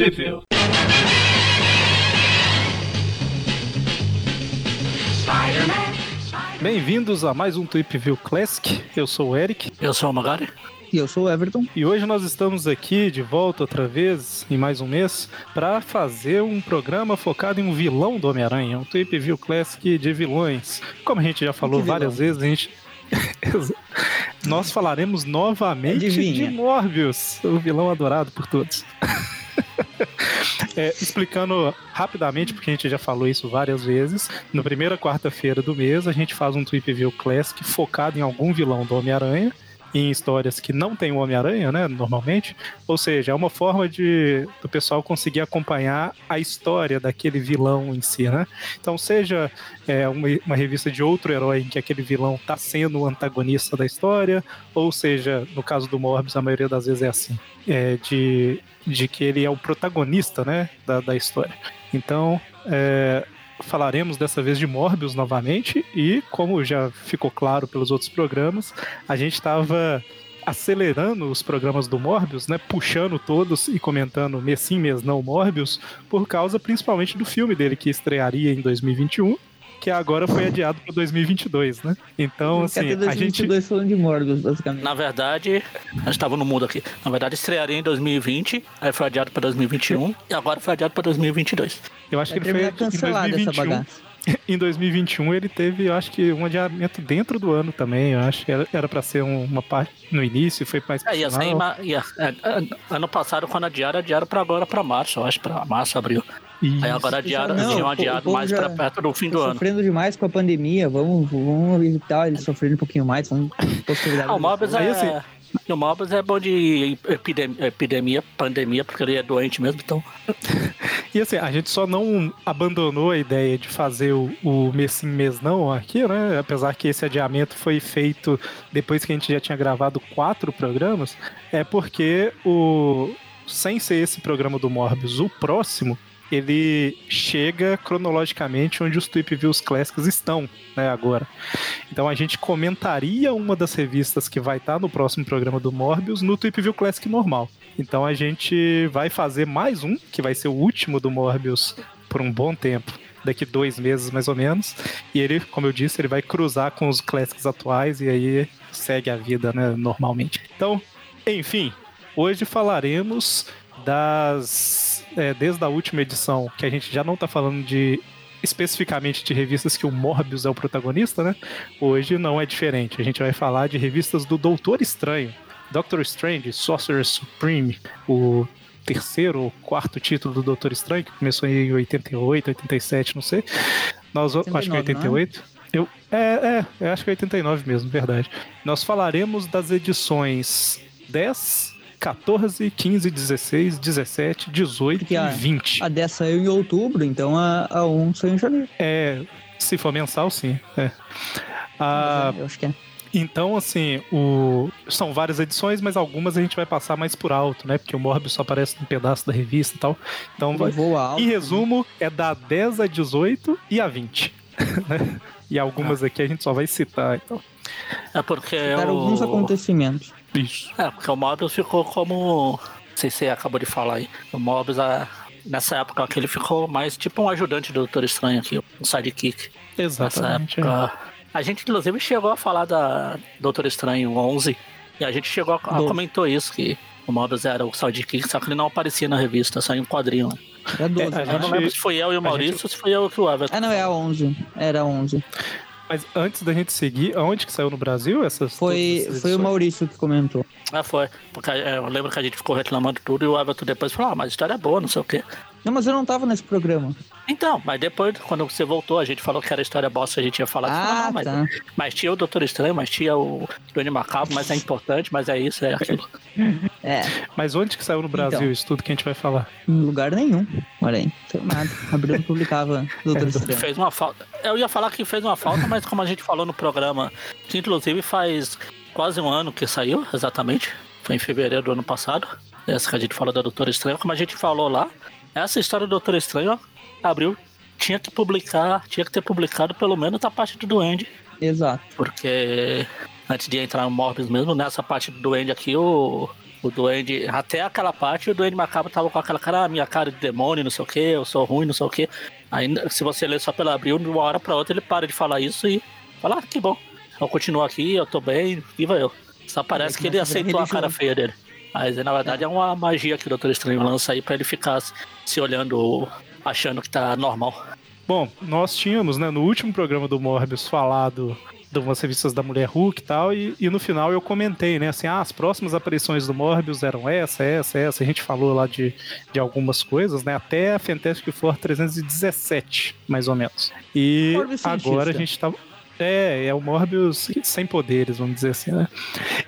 Tweepville. Bem-vindos a mais um Tweepville Classic. Eu sou o Eric. Eu sou o Magari. E eu sou o Everton. E hoje nós estamos aqui de volta outra vez, em mais um mês, para fazer um programa focado em um vilão do Homem-Aranha, um Tweepville Classic de vilões. Como a gente já falou várias vezes, a gente nós falaremos novamente Adivinha. de Morbius, o vilão adorado por todos. É, explicando rapidamente, porque a gente já falou isso várias vezes, na primeira quarta-feira do mês a gente faz um Trip View Classic focado em algum vilão do Homem-Aranha, em histórias que não tem o Homem-Aranha, né, normalmente. Ou seja, é uma forma de do pessoal conseguir acompanhar a história daquele vilão em si, né? Então, seja é, uma, uma revista de outro herói em que aquele vilão está sendo o antagonista da história, ou seja, no caso do Morbius, a maioria das vezes é assim, é, de, de que ele é o protagonista, né, da, da história. Então, é, falaremos dessa vez de Morbius novamente e, como já ficou claro pelos outros programas, a gente estava acelerando os programas do Morbius, né, puxando todos e comentando mês sim, mês não Morbius, por causa principalmente do filme dele que estrearia em 2021, que agora foi adiado para 2022, né? Então, assim, Até a gente 2022 falando de Morbius, basicamente. Na verdade, a gente tava no mundo aqui. Na verdade, estrearia em 2020, aí foi adiado pra 2021 e agora foi adiado pra 2022. eu acho Vai que ele foi terminar em cancelada essa 2021. bagaça. Em 2021 ele teve, eu acho que um adiamento dentro do ano também. Eu acho que era, para ser um- uma parte no início, foi mais É, ma- ia- é, é, ano passado, quando adiaram, adiaram pra agora, pra março, eu acho, pra março, abril. Isso. Aí agora adiaram, Não, tinham o adiado mais pra perto do fim do Tô ano. sofrendo demais com a pandemia, vamos, vamos evitar ele sofrendo um pouquinho mais, vamos. Ah, o Mobius Aí, é. assim- O é bom de epidem- epidemia, pandemia, porque ele é doente mesmo, então. E assim, a gente só não abandonou a ideia de fazer o, o mês sim, mês não aqui, né? Apesar que esse adiamento foi feito depois que a gente já tinha gravado quatro programas, é porque o sem ser esse programa do Morbius, o próximo, ele chega cronologicamente onde os Tweep Views clássicos estão, né, agora. Então a gente comentaria uma das revistas que vai estar no próximo programa do Morbius no Tweep View Classic normal. Então a gente vai fazer mais um, que vai ser o último do Morbius por um bom tempo. Daqui dois meses, mais ou menos. E ele, como eu disse, ele vai cruzar com os clássicos atuais e aí segue a vida, né, normalmente. Então, enfim, hoje falaremos das. É, desde a última edição, que a gente já não tá falando de especificamente de revistas que o Morbius é o protagonista, né? Hoje não é diferente. A gente vai falar de revistas do Doutor Estranho. Doctor Strange, Sorcerer Supreme, o terceiro ou quarto título do Doutor Estranho, que começou em 88, 87, não sei. Nós, acho que 89, 88. Eu, é, é, eu acho que é 89 mesmo, verdade. Nós falaremos das edições 10, 14, 15, 16, 17, 18 Porque e a- 20. A 10 saiu em outubro, então a, a 1 saiu em janeiro. É, se for mensal, sim. É. Ah, eu acho que é. então, assim, o... são várias edições, mas algumas a gente vai passar mais por alto, né? Porque o Morbius só aparece num pedaço da revista e tal. Então, vai... Alto. em resumo, é da 10 a 18 e a 20. né? E algumas aqui a gente só vai citar. Então, É porque Citaram o... alguns acontecimentos. Isso. É, porque o Mobius ficou como. Não sei se você acabou de falar aí. O Mobius, a- nessa época aqui, ele ficou mais tipo um ajudante do Doutor Estranho aqui, um sidekick. Nessa Exatamente. é. época. A gente, inclusive, chegou a falar da Doutor Estranho 11. E a gente chegou a, a comentou isso, que o Mobius era o sidekick, só que ele não aparecia na revista, só em um quadrinho. né? Era 12. É, né? Eu não gente- lembro se foi eu e o Maurício ou se foi eu que o Everton. Ah, não, é a 11. Era a 11. Mas antes da gente seguir, aonde que saiu no Brasil essas Foi, essas foi o? Maurício que comentou. Ah, foi. Porque é, eu lembro que a gente ficou reclamando tudo e o Everton depois falou, ah, mas a história é boa, não sei o quê. Não, mas eu não tava nesse programa. Então, mas depois, quando você voltou, a gente falou que era história bosta, a gente ia falar Ah, não, mas, tá. mas tinha o Doutor Estranho, mas tinha o Duende Macabro, mas é importante, mas é isso, é aquilo. É, Mas onde que saiu no Brasil Então. isso tudo que a gente vai falar? em lugar nenhum. Olha aí, não nada. Abriu não publicava Doutor Estranho. Fez uma falta. Eu ia falar que fez uma falta, mas como a gente falou no programa, que inclusive faz quase um ano que saiu, exatamente. Foi em fevereiro do ano passado. Essa que a gente falou da Doutor Estranho, como a gente falou lá, essa história do Doutor Estranho abriu. Tinha que publicar, tinha que ter publicado pelo menos a parte do Duende. Exato. Porque antes de entrar no Morbius mesmo, nessa parte do Duende aqui, o, O Duende, até aquela parte, o Duende Macabro tava com aquela cara, ah, minha cara de demônio, não sei o que, eu sou ruim, não sei o que. Aí, se você ler só pela abril, de uma hora pra outra, ele para de falar isso e fala, ah, que bom. Eu continuo aqui, eu tô bem, viva eu. Só parece que ele aceitou a cara feia dele. Mas na verdade é. é uma magia que o Doutor Estranho lança aí pra ele ficar se olhando, achando que tá normal. Bom, nós tínhamos, né, no último programa do Morbius falado de umas revistas da Mulher Hulk e tal, e, e, no final eu comentei, né, assim, ah, as próximas aparições do Morbius eram essa, essa, essa, a gente falou lá de, de algumas coisas, né, até a Fantastic Four 317, mais ou menos. E agora a gente tá... É, é o Morbius sem poderes, vamos dizer assim, né?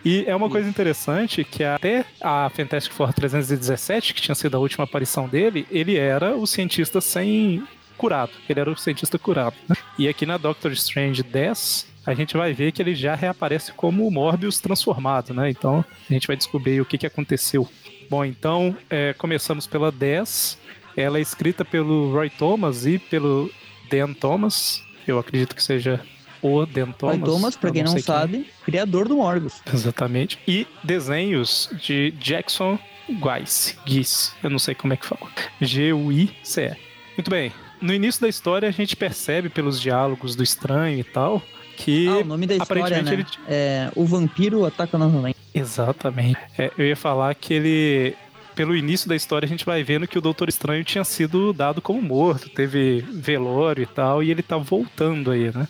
E é uma coisa interessante que até a Fantastic Four 317, que tinha sido a última aparição dele, ele era o cientista sem curado. Ele era o cientista curado. Né? E aqui na Doctor Strange 10, a gente vai ver que ele já reaparece como o Morbius transformado, né? Então a gente vai descobrir o que, que aconteceu. Bom, então é, começamos pela 10. Ela é escrita pelo Roy Thomas e pelo Dan Thomas. Eu acredito que seja o Dan Thomas. Roy Thomas, pra quem não, não sabe, quem. criador do Morbius. Exatamente. E desenhos de Jackson Guice. Guice. Eu não sei como é que fala. G-U-I-C-E. Muito bem no início da história a gente percebe pelos diálogos do estranho e tal que ah, o nome da história, né? ele... é o vampiro ataca novamente. Exatamente. É, eu ia falar que ele pelo início da história a gente vai vendo que o Doutor Estranho tinha sido dado como morto, teve velório e tal, e ele tá voltando aí, né?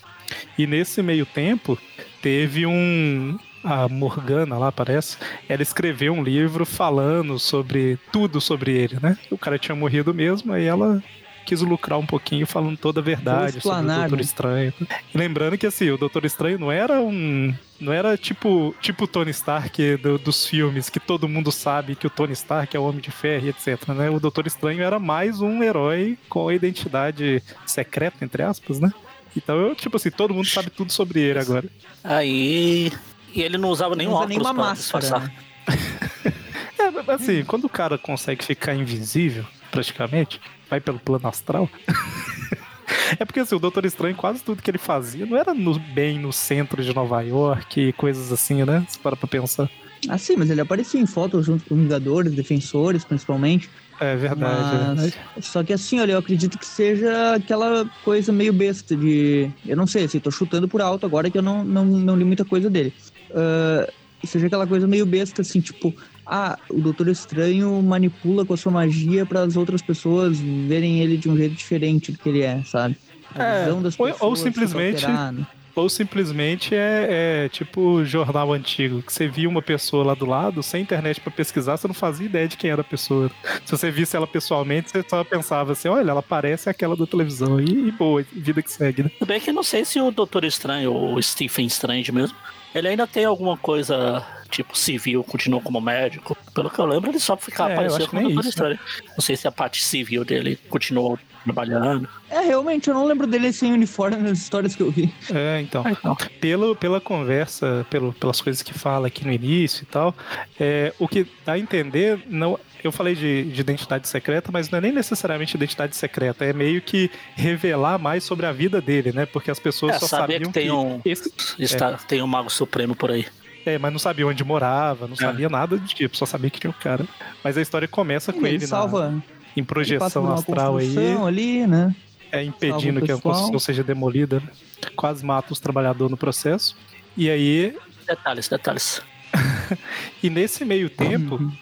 E nesse meio tempo teve um a Morgana lá, parece, ela escreveu um livro falando sobre tudo sobre ele, né? O cara tinha morrido mesmo, aí ela quis lucrar um pouquinho falando toda a verdade sobre o Doutor né? Estranho. E lembrando que assim, o Doutor Estranho não era um. Não era tipo tipo Tony Stark do, dos filmes, que todo mundo sabe que o Tony Stark é o Homem de Ferro e etc. Né? O Doutor Estranho era mais um herói com a identidade secreta, entre aspas, né? Então, eu, tipo assim, todo mundo sabe tudo sobre ele agora. Aí. E ele não usava nenhum não usa óculos nenhuma máscara. Né? é, assim, quando o cara consegue ficar invisível, praticamente, vai pelo plano astral. é porque assim, o Doutor Estranho, quase tudo que ele fazia não era no, bem no centro de Nova York e coisas assim, né? Se para pra pensar. Ah, sim, mas ele aparecia em fotos junto com Vingadores, Defensores, principalmente. É verdade, mas... é verdade. Só que assim, olha, eu acredito que seja aquela coisa meio besta de. Eu não sei, assim, tô chutando por alto agora que eu não, não, não li muita coisa dele. Uh, seja aquela coisa meio besta, assim, tipo, ah, o Doutor Estranho manipula com a sua magia para as outras pessoas verem ele de um jeito diferente do que ele é, sabe? A é, visão das pessoas ou, ou simplesmente né? Ou simplesmente é, é, tipo jornal antigo, que você via uma pessoa lá do lado, sem internet para pesquisar, você não fazia ideia de quem era a pessoa. Se você visse ela pessoalmente, você só pensava assim, olha, ela parece aquela da televisão, e, e boa, vida que segue, né? Tudo bem que não sei se o Doutor Estranho, ou o Stephen Strange mesmo, ele ainda tem alguma coisa tipo civil, continuou como médico. Pelo que eu lembro, ele só ficava é, aparecendo como doutor história. Né? Não sei se a parte civil dele continuou trabalhando. É, realmente, eu não lembro dele sem uniforme nas histórias que eu vi. É, então. Ah, então. Pelo, pela conversa, pelo, pelas coisas que fala aqui no início e tal, é, o que dá a entender, não, eu falei de, de, identidade secreta, mas não é nem necessariamente identidade secreta, é meio que revelar mais sobre a vida dele, né? Porque as pessoas é, só sabiam que tem que um esse, está, é. tem um mago supremo por aí. É, mas não sabia onde morava, não é. sabia nada de tipo, só sabia que tinha o um cara. Mas a história começa com ele, ele salva, na, em projeção astral aí. ali, né? É, impedindo que a construção seja demolida. Né? Quase mata os trabalhadores no processo. E aí. Detalhes, detalhes. e nesse meio tempo, uhum.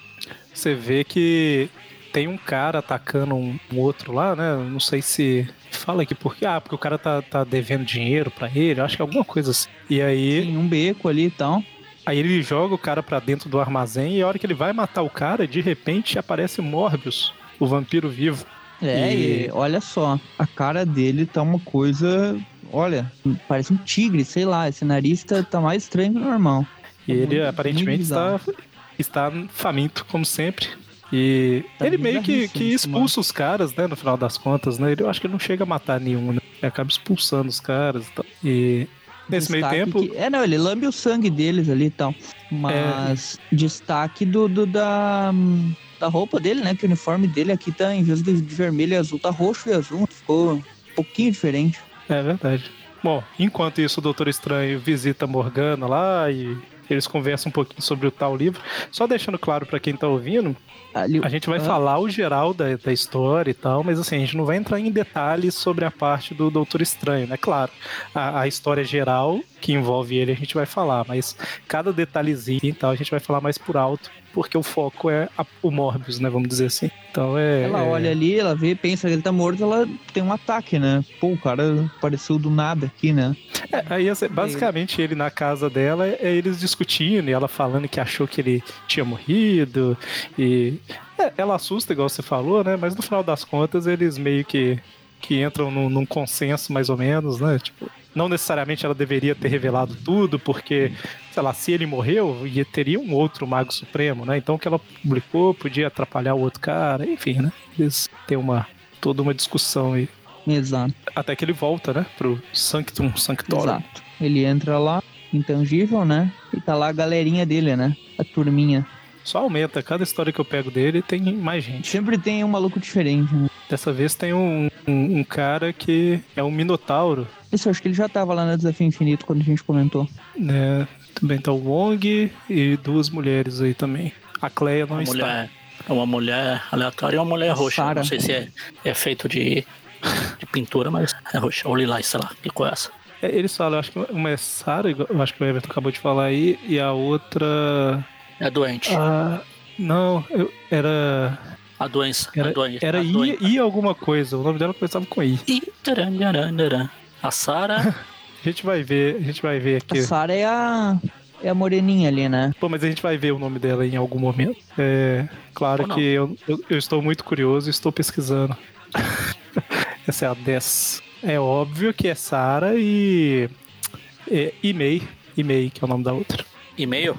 Você vê que tem um cara atacando um, um, outro lá, né? Não sei se. Fala aqui porque. Ah, porque o cara tá, tá devendo dinheiro para ele, acho que é alguma coisa assim. E aí. Tem um beco ali e tal. Aí ele joga o cara para dentro do armazém e a hora que ele vai matar o cara, de repente aparece Morbius, o vampiro vivo. É, e... e olha só, a cara dele tá uma coisa. Olha, parece um tigre, sei lá. Esse nariz tá, tá mais estranho que o normal. E ele aparentemente está, está faminto, como sempre. E tá ele meio que, que expulsa mano. os caras, né? No final das contas, né? Ele, eu acho que ele não chega a matar nenhum, né? Ele acaba expulsando os caras e tal. E nesse meio tempo. Que... É, não, ele lambe o sangue deles ali e tal. Mas é... destaque do, do, da, da roupa dele, né? Que o uniforme dele aqui tá, em vez de vermelho e azul, tá roxo e azul. Ficou um pouquinho diferente. É verdade. Bom, enquanto isso, o Doutor Estranho visita Morgana lá e eles conversam um pouquinho sobre o tal livro. Só deixando claro para quem tá ouvindo, a gente vai Ah. falar o geral da, da história e tal, mas assim, a gente não vai entrar em detalhes sobre a parte do Doutor Estranho, né? Claro, a, a história geral que envolve ele a gente vai falar, mas cada detalhezinho e tal a gente vai falar mais por alto, porque o foco é a- o Morbius, né? Vamos dizer assim. Então é. Ela é- olha ali, ela vê, pensa que ele tá morto, ela tem um ataque, né? Pô, o cara apareceu do nada aqui, né? É, aí, assim, basicamente, ele na casa dela é eles discutindo e ela falando que achou que ele tinha morrido. E é, ela assusta, igual você falou, né? Mas no final das contas, eles meio que, que entram num, num consenso, mais ou menos, né? Tipo, não necessariamente ela deveria ter revelado tudo, porque, sei lá, se ele morreu, ia- teria um outro Mago Supremo, né? Então o que ela publicou podia atrapalhar o outro cara, enfim, né? Eles têm uma, toda uma discussão aí. Exato, Até que ele volta, né? Pro Sanctum Sanctorum. exato. Ele entra lá, intangível, né? E tá lá a galerinha dele, né? A turminha. Só aumenta. Cada história que eu pego dele tem mais gente. Sempre tem um maluco diferente, né? Dessa vez tem um, um, um cara que é um minotauro, Isso, eu acho que ele já tava lá no Desafio Infinito quando a gente comentou. né? Também tá o Wong e duas mulheres aí também. A Cleia não Uma está. mulher, é uma mulher aleatória e uma mulher roxa. Sarah. Não sei se é, é feito de, de pintura, mas é roxa. Ou lilás, sei lá. Que cor é essa? É, Eles falam, eu acho que uma é Sarah, eu acho que o Everton acabou de falar aí, e a outra. É doente. Ah, não, eu- era. A doença. Era, a doença. era a I, doença. I alguma coisa. O nome dela começava com I. Ih, taran, taran, taran. A Sarah. A gente vai ver, a gente vai ver aqui. A Sarah é a, é a moreninha ali, né? Pô, mas a gente vai ver o nome dela em algum momento. É claro que eu, eu, eu estou muito curioso e estou pesquisando. Essa é a 10. É óbvio que é Sara e. É, e-mail. E-mail, que é o nome da outra. E-mail?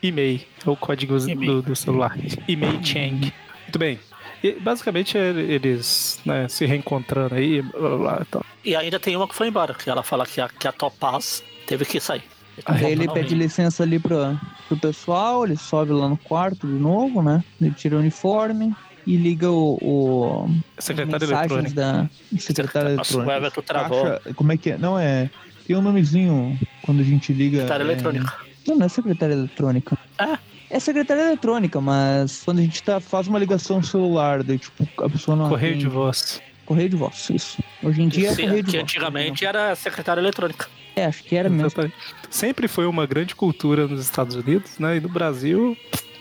E-mail, é o código do, do celular. E-mail Chang. Muito bem. E, basicamente eles né, se reencontrando aí, blá blá blá. e tal. E ainda tem uma que foi embora, que ela fala que a, que a Topaz teve que sair. Aí ele pede licença ali pro, pro pessoal, ele sobe lá no quarto de novo, né? Ele tira o uniforme e liga o, o Secretária mensagens eletrônica. da secretária Nossa, o. Everton travou. Caixa, como é que é? Não, é. Tem um nomezinho quando a gente liga. Secretária é, eletrônica. Não, não é secretária eletrônica. É? É secretária eletrônica, mas quando a gente tá, faz uma ligação celular, daí, tipo, a pessoa não. Correio de voz. Correio de voz, isso. Hoje em dia é Sim, correio de que voz. antigamente era secretária eletrônica. É, acho que era mesmo. Exatamente. Sempre foi uma grande cultura nos Estados Unidos, né? E no Brasil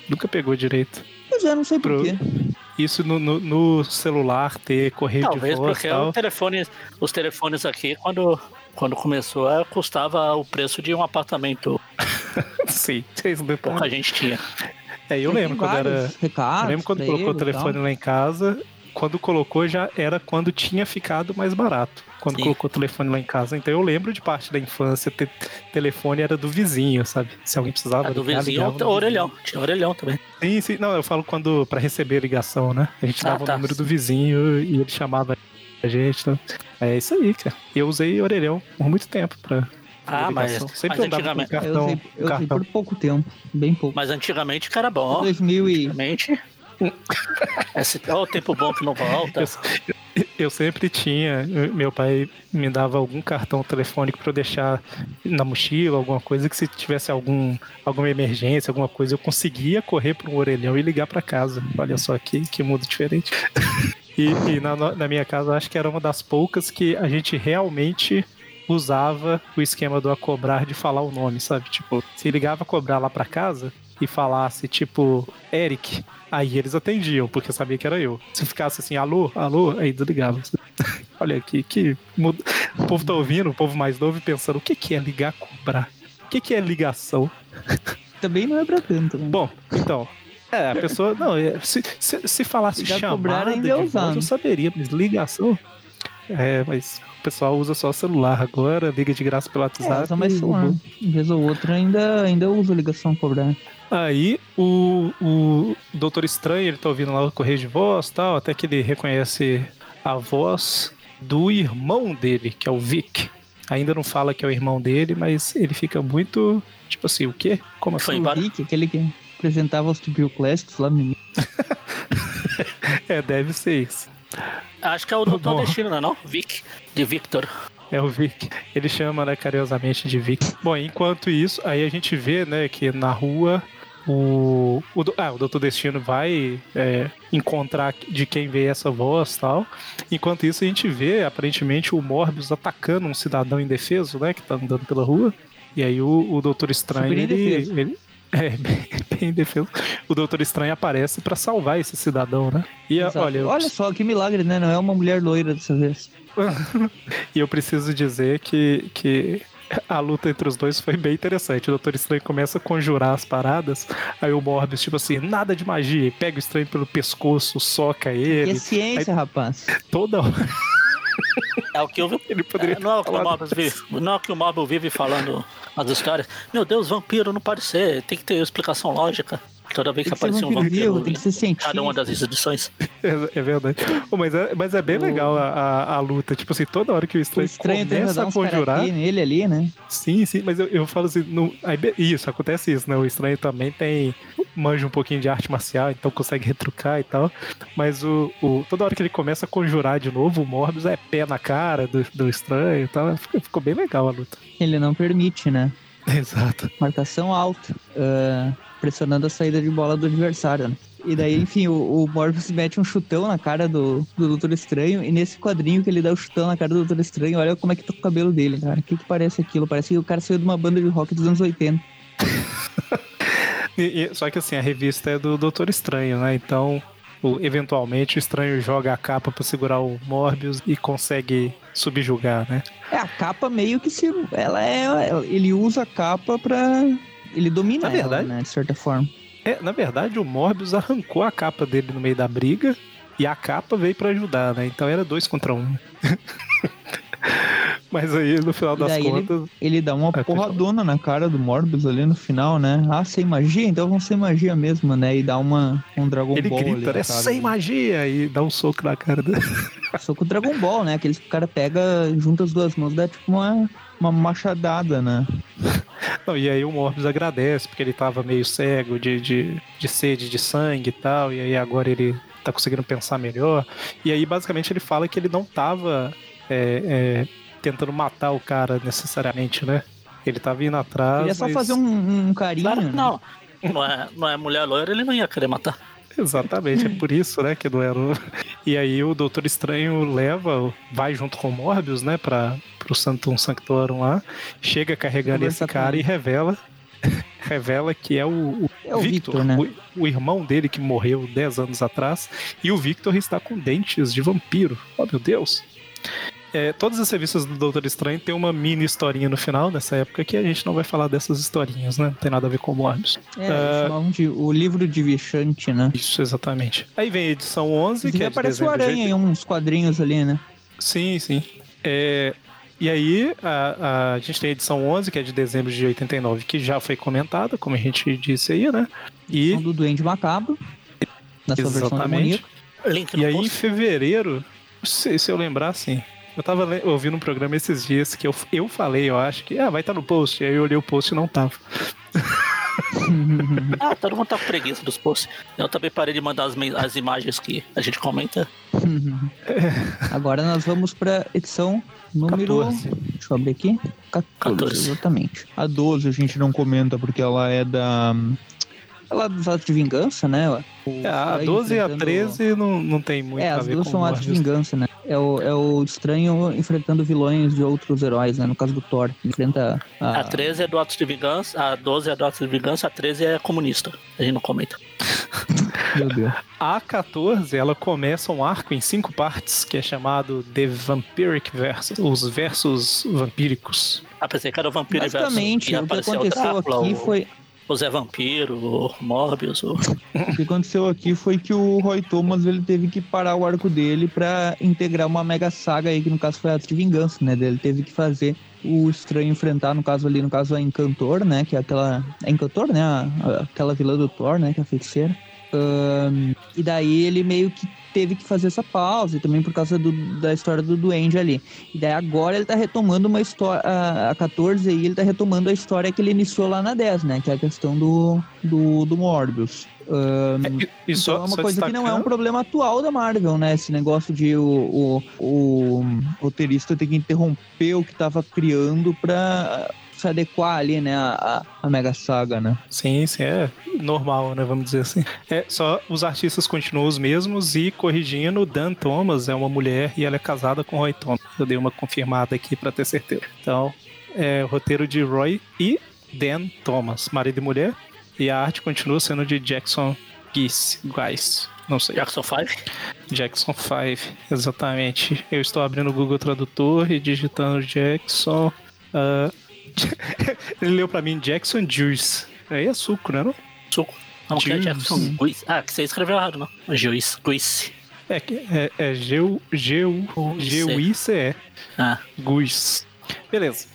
nunca pegou direito. Pois é, não sei Pro- porquê. Isso no, no- no celular ter correio Talvez de voz e porque telefone, os telefones aqui, quando, quando começou, custava o preço de um apartamento Sim, vocês não que a gente tinha. É, eu lembro quando era. Recados Eu lembro quando colocou o ele telefone tal. lá em casa. Quando colocou já era quando tinha ficado mais barato. Quando Sim. colocou o telefone lá em casa. Então eu lembro de parte da infância, ter telefone era do vizinho, sabe? Se alguém precisava. A do ligar, vizinho, ligava no o orelhão. Tinha orelhão também. Sim, sim. Não, eu falo quando pra receber ligação, né? A gente Ah, dava tá. o número do vizinho e ele chamava a gente. Então, é isso aí, cara. E eu usei orelhão por muito tempo pra. Ah, mas, mas Sempre com antigamente, Eu cartão. usei, eu usei por pouco tempo, bem pouco. mas antigamente era bom. 2000 e... Antigamente. Esse, ó, o tempo bom que não volta. Eu, eu sempre tinha, eu- meu pai me dava algum cartão telefônico para eu deixar na mochila, alguma coisa que se tivesse algum, alguma emergência, alguma coisa, eu conseguia correr para um orelhão e ligar para casa. Olha só que, que mundo diferente. E, e na, na minha casa, eu acho que era uma das poucas que a gente realmente usava o esquema do a cobrar de falar o nome, sabe? Tipo, se ligava a cobrar lá para casa e falasse, tipo, Eric, aí eles atendiam, porque sabia que era eu. Se ficasse assim, alô, alô, aí desligava. Olha aqui, que muda- o povo tá ouvindo, o povo mais novo e pensando, o que que é ligar a cobrar? O que que é ligação? Também não é pra tanto, né? Bom, então. É, a pessoa. Não, é, se, se, se falasse Ligar a chamada cobrar ainda de é voz, eu saberia, mas ligação. É, mas pessoal usa só celular agora, liga de graça pelo É, WhatsApp. usa mais e- celular. Uma vez ou outra ainda, ainda uso ligação cobrar. Aí o, o Doutor Estranho, ele tá ouvindo lá o correio de voz e tal, até que ele reconhece a voz do irmão dele, que é o Vic. Ainda não fala que é o irmão dele, mas ele fica muito. Tipo assim, o quê? Como Foi assim? embora. O Vic, aquele que apresentava os Tupio Classics lá no. É, deve ser isso. Acho que é o Doutor. Destino, não é não? Vic, de Victor. É o Vic. Ele chama, né, carinhosamente de Vic. Bom, enquanto isso, aí a gente vê, né, que na rua o, o, ah, o Doutor Destino vai é, encontrar de quem veio essa voz tal. Enquanto isso, a gente vê, aparentemente, o Morbius atacando um cidadão indefeso, né? Que tá andando pela rua. E aí o, o Doutor Estranho, ele, ele- É, bem, bem indefeso. O Doutor Estranho aparece pra salvar esse cidadão, né? E Exato. olha, Olha só, que milagre, né? Não é uma mulher loira dessa vez. e eu preciso dizer que, que a luta entre os dois foi bem interessante. O Doutor Estranho começa a conjurar as paradas, aí o Morbius, tipo assim, nada de magia, e pega o Estranho pelo pescoço, soca ele, é ciência, rapaz. toda hora É o que eu vi. ele poderia É, não é o que o Morbius vive, não é o que o Morbius vive falando as histórias. Meu Deus, vampiro não pode ser, tem que ter explicação lógica. Toda vez que aparecia um vampiro tem que ser em cada uma cientista. das edições. É, é verdade. Pô, mas, é, mas é bem legal a, a, a luta. Tipo assim, toda hora que o O Estranho, estranho tem que começa a conjurar. nele ali, né? Sim, sim, mas eu, eu falo assim, no, aí, isso, acontece isso, né? O estranho também tem. Manja um pouquinho de arte marcial, então consegue retrucar e tal. Mas o, o- toda hora que ele começa a conjurar de novo, o Morbius é pé na cara do, do estranho e tal. Ficou, ficou bem legal a luta. Ele não permite, né? Exato. Marcação alta. ah, pressionando a saída de bola do adversário, né? E daí, enfim, o, o Morbius mete um chutão na cara do, do Doutor Estranho. E nesse quadrinho que ele dá o chutão na cara do Doutor Estranho, olha como é que tá o cabelo dele, cara. O que que parece aquilo? Parece que o cara saiu de uma banda de rock dos anos 80. E- e- só que assim, a revista é do Doutor Estranho, né? Então, o- eventualmente, o estranho joga a capa pra segurar o Morbius e consegue subjugar, né? É, a capa meio que se. Ela é. Ele usa a capa pra. Ele domina Na ela, verdade- né? De certa forma. É, na verdade, o Morbius arrancou a capa dele no meio da briga e a capa veio pra ajudar, né? Então era dois contra um. Mas aí, no final das daí ele- contas, Ele dá uma É, porradona na cara do Morbius ali no final, né? Ah, sem magia? Então vamos sem magia mesmo, né? E dá uma, um Dragon ele Ball ali grita, na né? Sem magia! E dá um soco na cara dele. Só com o Dragon Ball, né? Aqueles que o cara pega, junta as duas mãos, dá tipo uma. Uma machadada, né? Não, e aí o Morbius agradece, porque ele tava meio cego de, de, de sede de sangue e tal, e aí agora ele tá conseguindo pensar melhor. E aí, basicamente, ele fala que ele não tava é, é, tentando matar o cara necessariamente, né? Ele tava indo atrás. Ele é só mas- fazer um, um carinho. Claro né? não. Não é, não é mulher loira, ele não ia querer matar. Exatamente, é por isso, né, que não era. E aí o Doutor Estranho leva, vai junto com o Morbius, né, pra, pro Santum Sanctorum lá, chega carregando esse cara e revela revela que é o, o É o Victor, né? o, o irmão dele que morreu 10 anos atrás, e o Victor está com dentes de vampiro. Oh, meu Deus! É, todas as revistas do Doutor Estranho tem uma mini historinha no final, nessa época, que a gente não vai falar dessas historinhas, né? Não tem nada a ver com o Morbius. É, chamavam de o livro de Vichante, né? Isso, exatamente. Aí vem a edição 11, que é de aparece o Aranha em uns quadrinhos ali, né? Sim, sim. É, e aí, a, a gente tem a edição 11, que é de dezembro de 89, que já foi comentada, como a gente disse aí, né? E, São do Duende Macabro. Na sua versão exatamente. demoníaca. Link no E aí, em post. fevereiro, se, se eu lembrar, assim, eu tava ouvindo um programa esses dias que eu, eu falei, eu acho que, ah, vai estar no post. Aí eu olhei o post e não tava. Ah, todo mundo tá com preguiça dos posts. Eu também parei de mandar as, as imagens que a gente comenta. Agora nós vamos pra edição número. 14. Deixa eu abrir aqui. 14, 14. exatamente. A 12 a gente não comenta porque ela é da. Ela dos atos de vingança, né? O É, a Estranho 12 e a enfrentando- 13 não, não tem muito É, a as ver duas com são o atos de vingança, né? É o, é o estranho enfrentando vilões de outros heróis, né? No caso do Thor. Enfrenta a. A 13 é do Atos de Vingança, a 12 é do Atos de Vingança, a 13 é comunista. A gente não comenta. Meu Deus. A 14, ela começa um arco em cinco partes, que é chamado The Vampiric Versus, os versos vampíricos. Ah, pensei que era o Vampiro. Basicamente, o que aconteceu Drácula, aqui o- foi. O Zé Vampiro, o Morbius, o... O que aconteceu aqui foi que o Roy Thomas ele teve que parar o arco dele pra integrar uma mega saga aí, que no caso foi Atos de Vingança, né? Ele teve que fazer o estranho enfrentar, no caso ali, no caso a Encantor, né? Que é aquela. É Encantor, né? A- a- aquela vilã do Thor, né? Que é a feiticeira. Ahn, e daí ele meio que teve que fazer essa pausa, e também por causa do, da história do Duende ali. E daí agora ele tá retomando uma história, a, a 14 aí ele tá retomando a história que ele iniciou lá na 10, né? Que é a questão do, do, do Morbius. Um, é, então só, é uma coisa destacando... que não é um problema atual da Marvel, né? Esse negócio de o, o, o roteirista ter que interromper o que tava criando pra se adequar ali, né, a, a Mega Saga, né? Sim, sim, é normal, né, vamos dizer assim. É, só os artistas continuam os mesmos e corrigindo, Dan Thomas é uma mulher e ela é casada com Roy Thomas. Eu dei uma confirmada aqui para ter certeza. Então, é o roteiro de Roy e Dan Thomas, marido e mulher, e a arte continua sendo de Jackson Guice, Guice, não sei. Jackson 5? Jackson 5, exatamente. Eu estou abrindo o Google Tradutor e digitando Jackson. Uh, Ele leu pra mim Jackson Juice. Aí é suco, né? Não? Suco. Não, que é Jackson Juice. Ah, que você escreveu errado, não. Juice. Juice. É, é, é G-U-I-C-E. Ah. Guice. Beleza.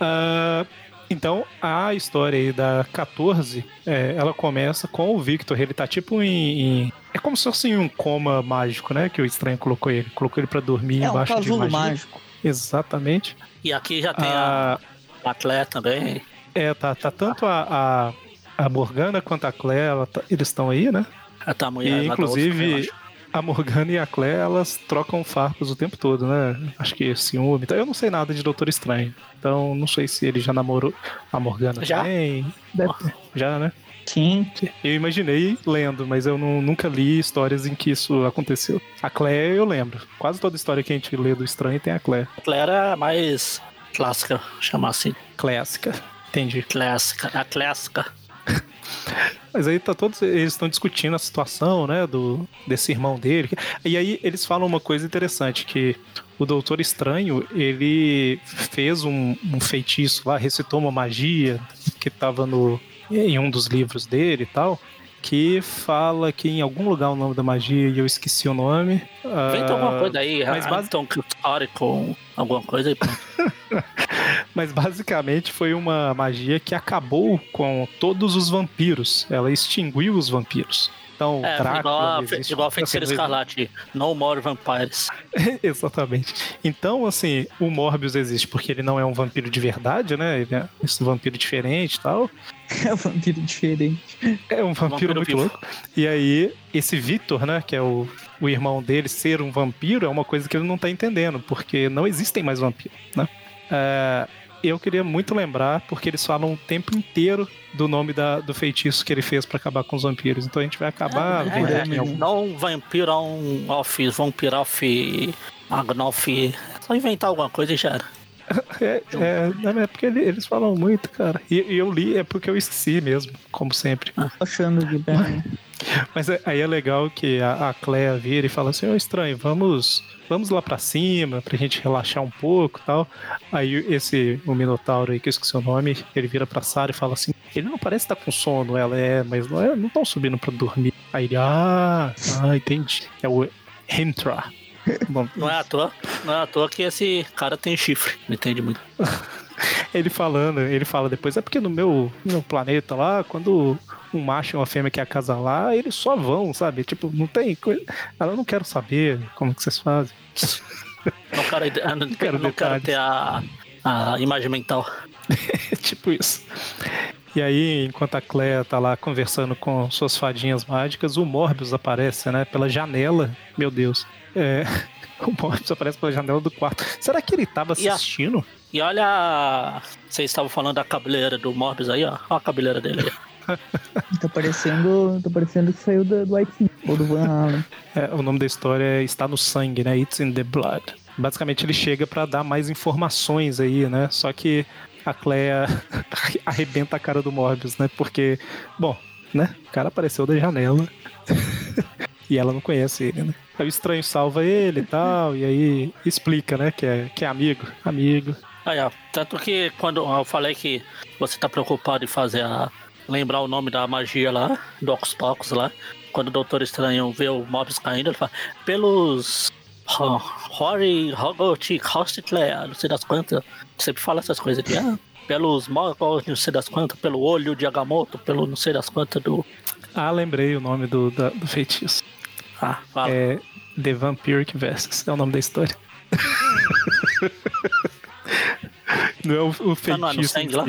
Uh, então, a história aí da 14, é, ela começa com o Victor. Ele tá tipo em, em, É como se fosse um coma mágico, né? Que o estranho colocou ele. Colocou ele pra dormir é embaixo um de mágico. Exatamente. E aqui já tem a, a a Claire também. É, tá, tá tanto a, a, a Morgana quanto a Claire, tá, eles estão aí, né? A tá mulher, e, inclusive, a Morgana e a Claire, elas trocam farpas o tempo todo, né? Acho que ciúme. Então, eu não sei nada de Doutor Estranho. Então, não sei se ele já namorou a Morgana já? também. Já, né? Sim. Eu imaginei lendo, mas eu não, nunca li histórias em que isso aconteceu. A Claire eu lembro. Quase toda história que a gente lê do Estranho tem a Claire. A Claire é mais clássica, chamar assim. Clássica, entendi. Clássica, a clássica. Mas aí tá todos eles estão discutindo a situação, né, do desse irmão dele. E aí eles falam uma coisa interessante que o Doutor Estranho, ele fez um, um feitiço lá, recitou uma magia que estava no em um dos livros dele e tal que fala que em algum lugar o nome da magia e eu esqueci o nome. Inventa uh, alguma coisa aí, mas Hampton com alguma coisa aí. mas basicamente foi uma magia que acabou com todos os vampiros. Ela extinguiu os vampiros. Então, é, Drácula, igual, existe, igual a Feiticeira Escarlate, No More Vampires. Exatamente. Então, assim, o Morbius existe porque ele não é um vampiro de verdade, né? Ele é um vampiro diferente e tal. É um vampiro diferente. É um vampiro, vampiro muito vivo. louco. E aí, esse Victor, né, que é o, o irmão dele, ser um vampiro é uma coisa que ele não tá entendendo, porque não existem mais vampiros, né? É, eu queria muito lembrar, porque eles falam o tempo inteiro do nome da, do feitiço que ele fez para acabar com os vampiros. Então a gente vai acabar é, é, é, Não vampirão off, vampiroff, agnoff. Só inventar alguma coisa e já era. É, é, é porque eles falam muito, cara. E, e, eu li, é porque eu esqueci mesmo, como sempre. Ah, achando que bem. Mas é, aí é legal que a, a Clea vira e fala assim: Ô oh, estranho, vamos vamos lá para cima pra gente relaxar um pouco tal. Aí esse, o Minotauro aí, que eu esqueci o nome, ele vira pra Sarah e fala assim: ele não parece estar tá com sono, ela é, mas não é, não estão subindo pra dormir. Aí ele, ah, ah, entendi. É o Hentra. não é à toa, não é à toa que esse cara tem chifre, não entende muito. ele falando, ele fala depois, é porque no meu, no meu planeta lá, quando um macho e uma fêmea quer lá, eles só vão, sabe? Tipo, não tem coisa. Eu não quero saber como que vocês fazem. Não quero, não, quero, não quero ter a, a imagem mental. tipo isso. E aí, enquanto a Clea tá lá conversando com suas fadinhas mágicas, o Morbius aparece, né? Pela janela. Meu Deus. É, o Morbius aparece pela janela do quarto. Será que ele tava assistindo? E, a... e olha. Vocês estavam falando da cabeleira do Morbius aí, ó. Olha a cabeleira dele aí. tá parecendo, tá parecendo que saiu do, do White ou do Van Halen. É, o nome da história é Está no Sangue, né? It's in the Blood. Basicamente ele chega para dar mais informações aí, né? Só que a Clea arrebenta a cara do Morbius, né? Porque, bom, né? O cara apareceu da janela. e ela não conhece ele, né? Aí o estranho salva ele e tal, e aí explica, né, que é, que é amigo, amigo. Aí, ó, tanto que quando eu falei que você tá preocupado em fazer a, lembrar o nome da magia lá, do Ocus Pocus lá. Quando o Doutor Estranho vê o Mobius caindo, ele fala, pelos Rory, Hogot, Hostler, não sei das quantas. Sempre fala essas coisas aqui. Ah, pelos Mogos, não sei das quantas, pelo olho de Agamotto, pelo não sei das quantas do. Ah, lembrei o nome do, da, do feitiço. Ah, fala. É The Vampiric Versus, é o nome da história. não é o, o feitiço. Não é no sangue lá?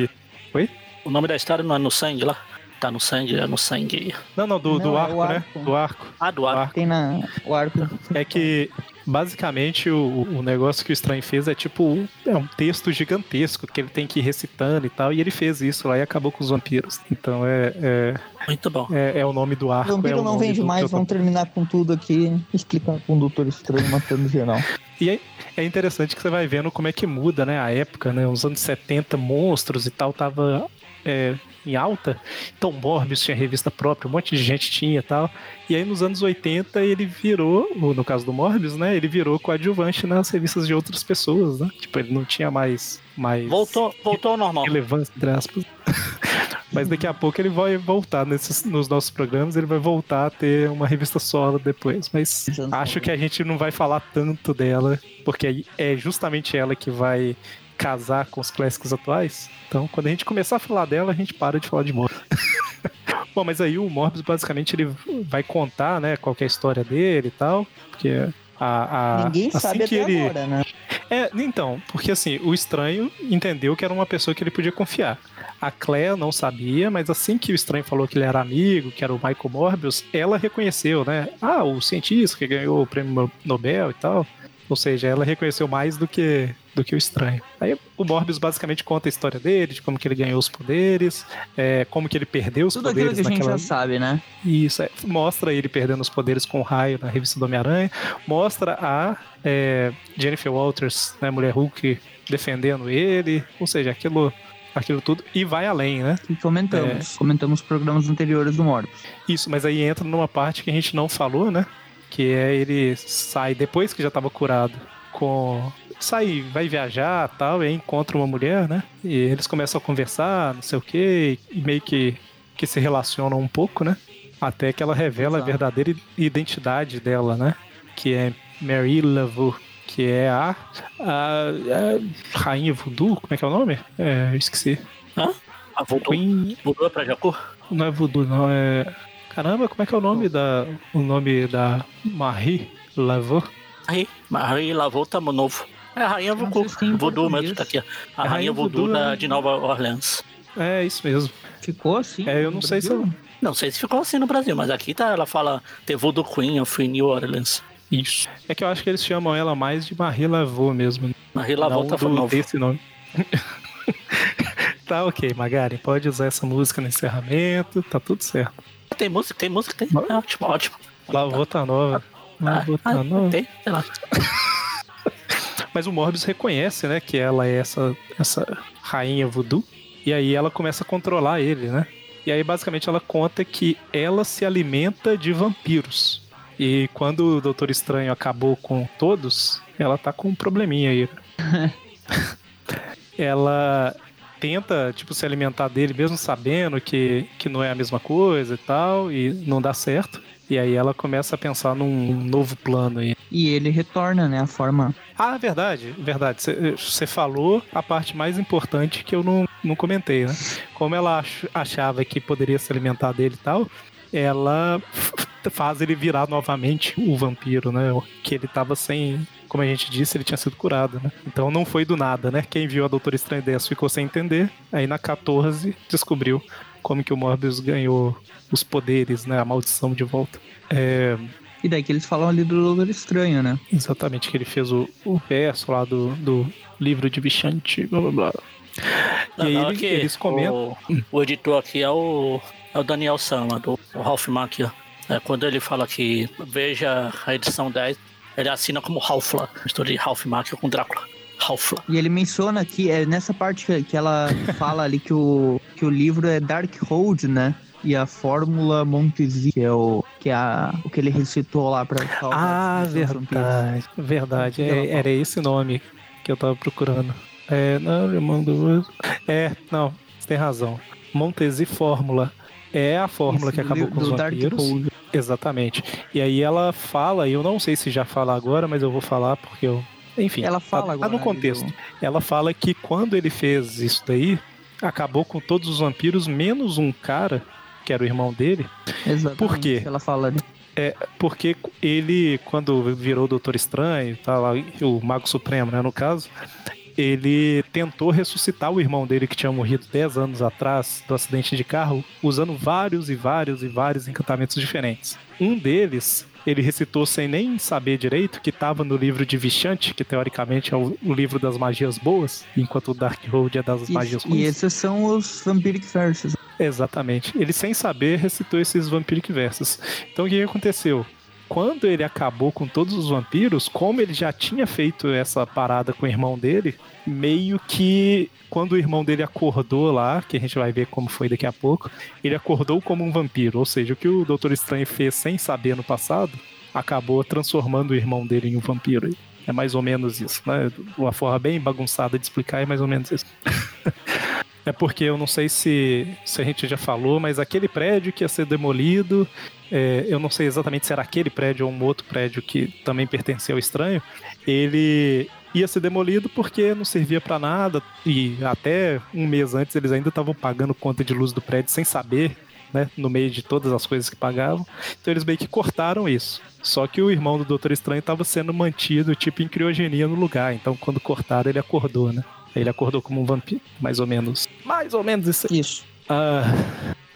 Oi? O nome da história não é no sangue lá? Tá no sangue, é no sangue. Não, não, do, Não, do é arco, né? arco. Do arco. Ah, do ar. arco. Tem na, o arco. É que basicamente o, o negócio que o Estranho fez é tipo um- é um texto gigantesco que ele tem que ir recitando e tal, e ele fez isso lá e acabou com os vampiros. Então é, é, Muito bom. é, é o nome do arco. é Vampiro o não vende do- mais, do- vamos terminar com tudo aqui. Explicar com o Doutor Estranho matando geral. E é, é interessante que você vai vendo como é que muda, né? A época, né? Os anos 70, monstros e tal, tava é, em alta. Então Morbius tinha revista própria, um monte de gente tinha e tal. E aí nos anos 80 ele virou, ou no caso do Morbius, né? Ele virou coadjuvante nas revistas de outras pessoas, né? Tipo, ele não tinha mais. mais Voltou, voltou ao normal. relevância, entre aspas. Mas daqui a pouco ele vai voltar nesses, nos nossos programas, ele vai voltar a ter uma revista solo depois. Mas acho que a gente não vai falar tanto dela, porque aí é justamente ela que vai casar com os clássicos atuais. Então, quando a gente começar a falar dela, a gente para de falar de Morbius. Bom, mas aí o Morbius basicamente ele vai contar, né, qual que é a história dele e tal, porque a, a Ninguém assim sabe que ele agora, né? é, então, porque assim, o estranho entendeu que era uma pessoa que ele podia confiar. A Claire não sabia, mas assim que o estranho falou que ele era amigo, que era o Michael Morbius, ela reconheceu, né? Ah, o cientista que ganhou o prêmio Nobel e tal. Ou seja, ela reconheceu mais do que, do que o estranho. Aí o Morbius basicamente conta a história dele, de como que ele ganhou os poderes, é, como que ele perdeu os Tudo aquilo poderes que a gente naquela... já sabe, né? Isso, é, mostra ele perdendo os poderes com o raio na revista do Homem-Aranha. Mostra a é, Jennifer Walters, né, Mulher Hulk, defendendo ele. Ou seja, aquilo, aquilo tudo. E vai além, né? Que comentamos. É. Comentamos programas anteriores do Morbius. Isso, mas aí entra numa parte que a gente não falou, né? Que é ele sai depois que já tava curado com. Sai, vai viajar tal, e aí encontra uma mulher, né? E eles começam a conversar, não sei o quê, e meio que, que se relacionam um pouco, né? Até que ela revela Exato. a verdadeira identidade dela, né? Que é Mary Laveau, que é a, a, a Rainha Voodoo, como é que é o nome? É, eu esqueci. Ah, voltou. Queen, Voltou pra Jacu? não é voodoo, não, é. Caramba, como é que é o nome da. O nome da Marie Laveau? Aí, Marie lavou tamo novo. É a Rainha Voodoo. Voodoo português. mesmo, tá aqui. A É Rainha Rainha Voodoo Voodoo, da, né? de Nova Orleans. É isso mesmo. Ficou assim? É, eu não sei se eu. Não sei se ficou assim no Brasil, mas aqui tá, ela fala The Voodoo Queen of New Orleans. Isso. É que eu acho que eles chamam ela mais de Marie Laveau mesmo. Marie lavou não tá do, novo. desse nome. tá ok, Magari. Pode usar essa música no encerramento. Tá tudo certo. Tem música, tem música, tem. É ótimo, ótimo. Lavou tá nova. Lavou Ah, tá nova. tem, sei lá. Mas o Morbius reconhece, né, que ela é essa, essa rainha voodoo. E aí ela começa a controlar ele, né? E aí basicamente ela conta que ela se alimenta de vampiros. E quando o Doutor Estranho acabou com todos, ela tá com um probleminha aí. ela tenta, tipo, se alimentar dele mesmo sabendo que, que não é a mesma coisa e tal, e não dá certo. E aí ela começa a pensar num novo plano aí. E ele retorna, né? A forma. Ah, verdade, verdade. Você falou a parte mais importante que eu não, não comentei, né? Como ela ach- achava que poderia se alimentar dele e tal, ela faz ele virar novamente o vampiro, né? Que ele tava sem. Como a gente disse, ele tinha sido curado, né? Então não foi do nada, né? Quem viu a Doutora Estranha 10 ficou sem entender. Aí na 14 descobriu como que o Morbius ganhou os poderes, né? A maldição de volta. É, E daí que eles falam ali do Doutor Estranho, né? Exatamente, que ele fez o, o verso lá do, do livro de Vichante, blá blá blá. E aí Não, ele- eles comentam. O, o editor aqui é o, é o Daniel Sama, do o Ralph Macchia. É, quando ele fala que veja a edição 10, ele assina como Halfla, mistura de Ralph Macchia com Drácula. Halfla. E ele menciona que é nessa parte que- ela fala ali que o, que o livro é Dark Road, né? E a fórmula Montesi, que é o que, é a, o que ele recitou lá pra salvar Ah, verdade, verdade. É, era esse nome que eu tava procurando. É, não, eu mando. É, não, você tem razão. Montesi Fórmula. É a fórmula Isso, que acabou com os vampiros. Exatamente. E aí ela fala, e eu não sei se já fala agora, mas eu vou falar porque eu. Enfim, Ela tá- fala tá, agora. no né, contexto. do- Ela fala que quando ele fez isso daí, acabou com todos os vampiros, menos um cara, que era o irmão dele. Exatamente. Por quê? Ela fala ali. É, porque ele, quando virou o Doutor Estranho, tá lá, o Mago Supremo, né, no caso, ele tentou ressuscitar o irmão dele que tinha morrido 10 anos atrás do acidente de carro, usando vários e vários e vários encantamentos diferentes. Um deles ele recitou sem nem saber direito que estava no livro de Vishante, que teoricamente é o, o, livro das magias boas, enquanto o Darkhold é das magias ruins. E esses são os Vampiric Verses. Exatamente. Ele sem saber recitou esses Vampiric Verses. Então o que aconteceu? Quando ele acabou com todos os vampiros, como ele já tinha feito essa parada com o irmão dele, meio que quando o irmão dele acordou lá, que a gente vai ver como foi daqui a pouco, ele acordou como um vampiro. Ou seja, o que o Doutor Estranho fez sem saber no passado, acabou transformando o irmão dele em um vampiro. É mais ou menos isso, né? Uma forma bem bagunçada de explicar é mais ou menos isso. é porque eu não sei se, se a gente já falou, mas aquele prédio que ia ser demolido é, eu não sei exatamente se era aquele prédio ou um outro prédio que também pertencia ao estranho, ele ia ser demolido porque não servia para nada e até um mês antes eles ainda estavam pagando conta de luz do prédio sem saber, né, no meio de todas as coisas que pagavam. Então eles meio que cortaram isso. Só que o irmão do Doutor Estranho estava sendo mantido tipo em criogenia no lugar, então quando cortaram ele acordou, né? Ele acordou como um vampiro, mais ou menos. Mais ou menos isso. Isso. Ah,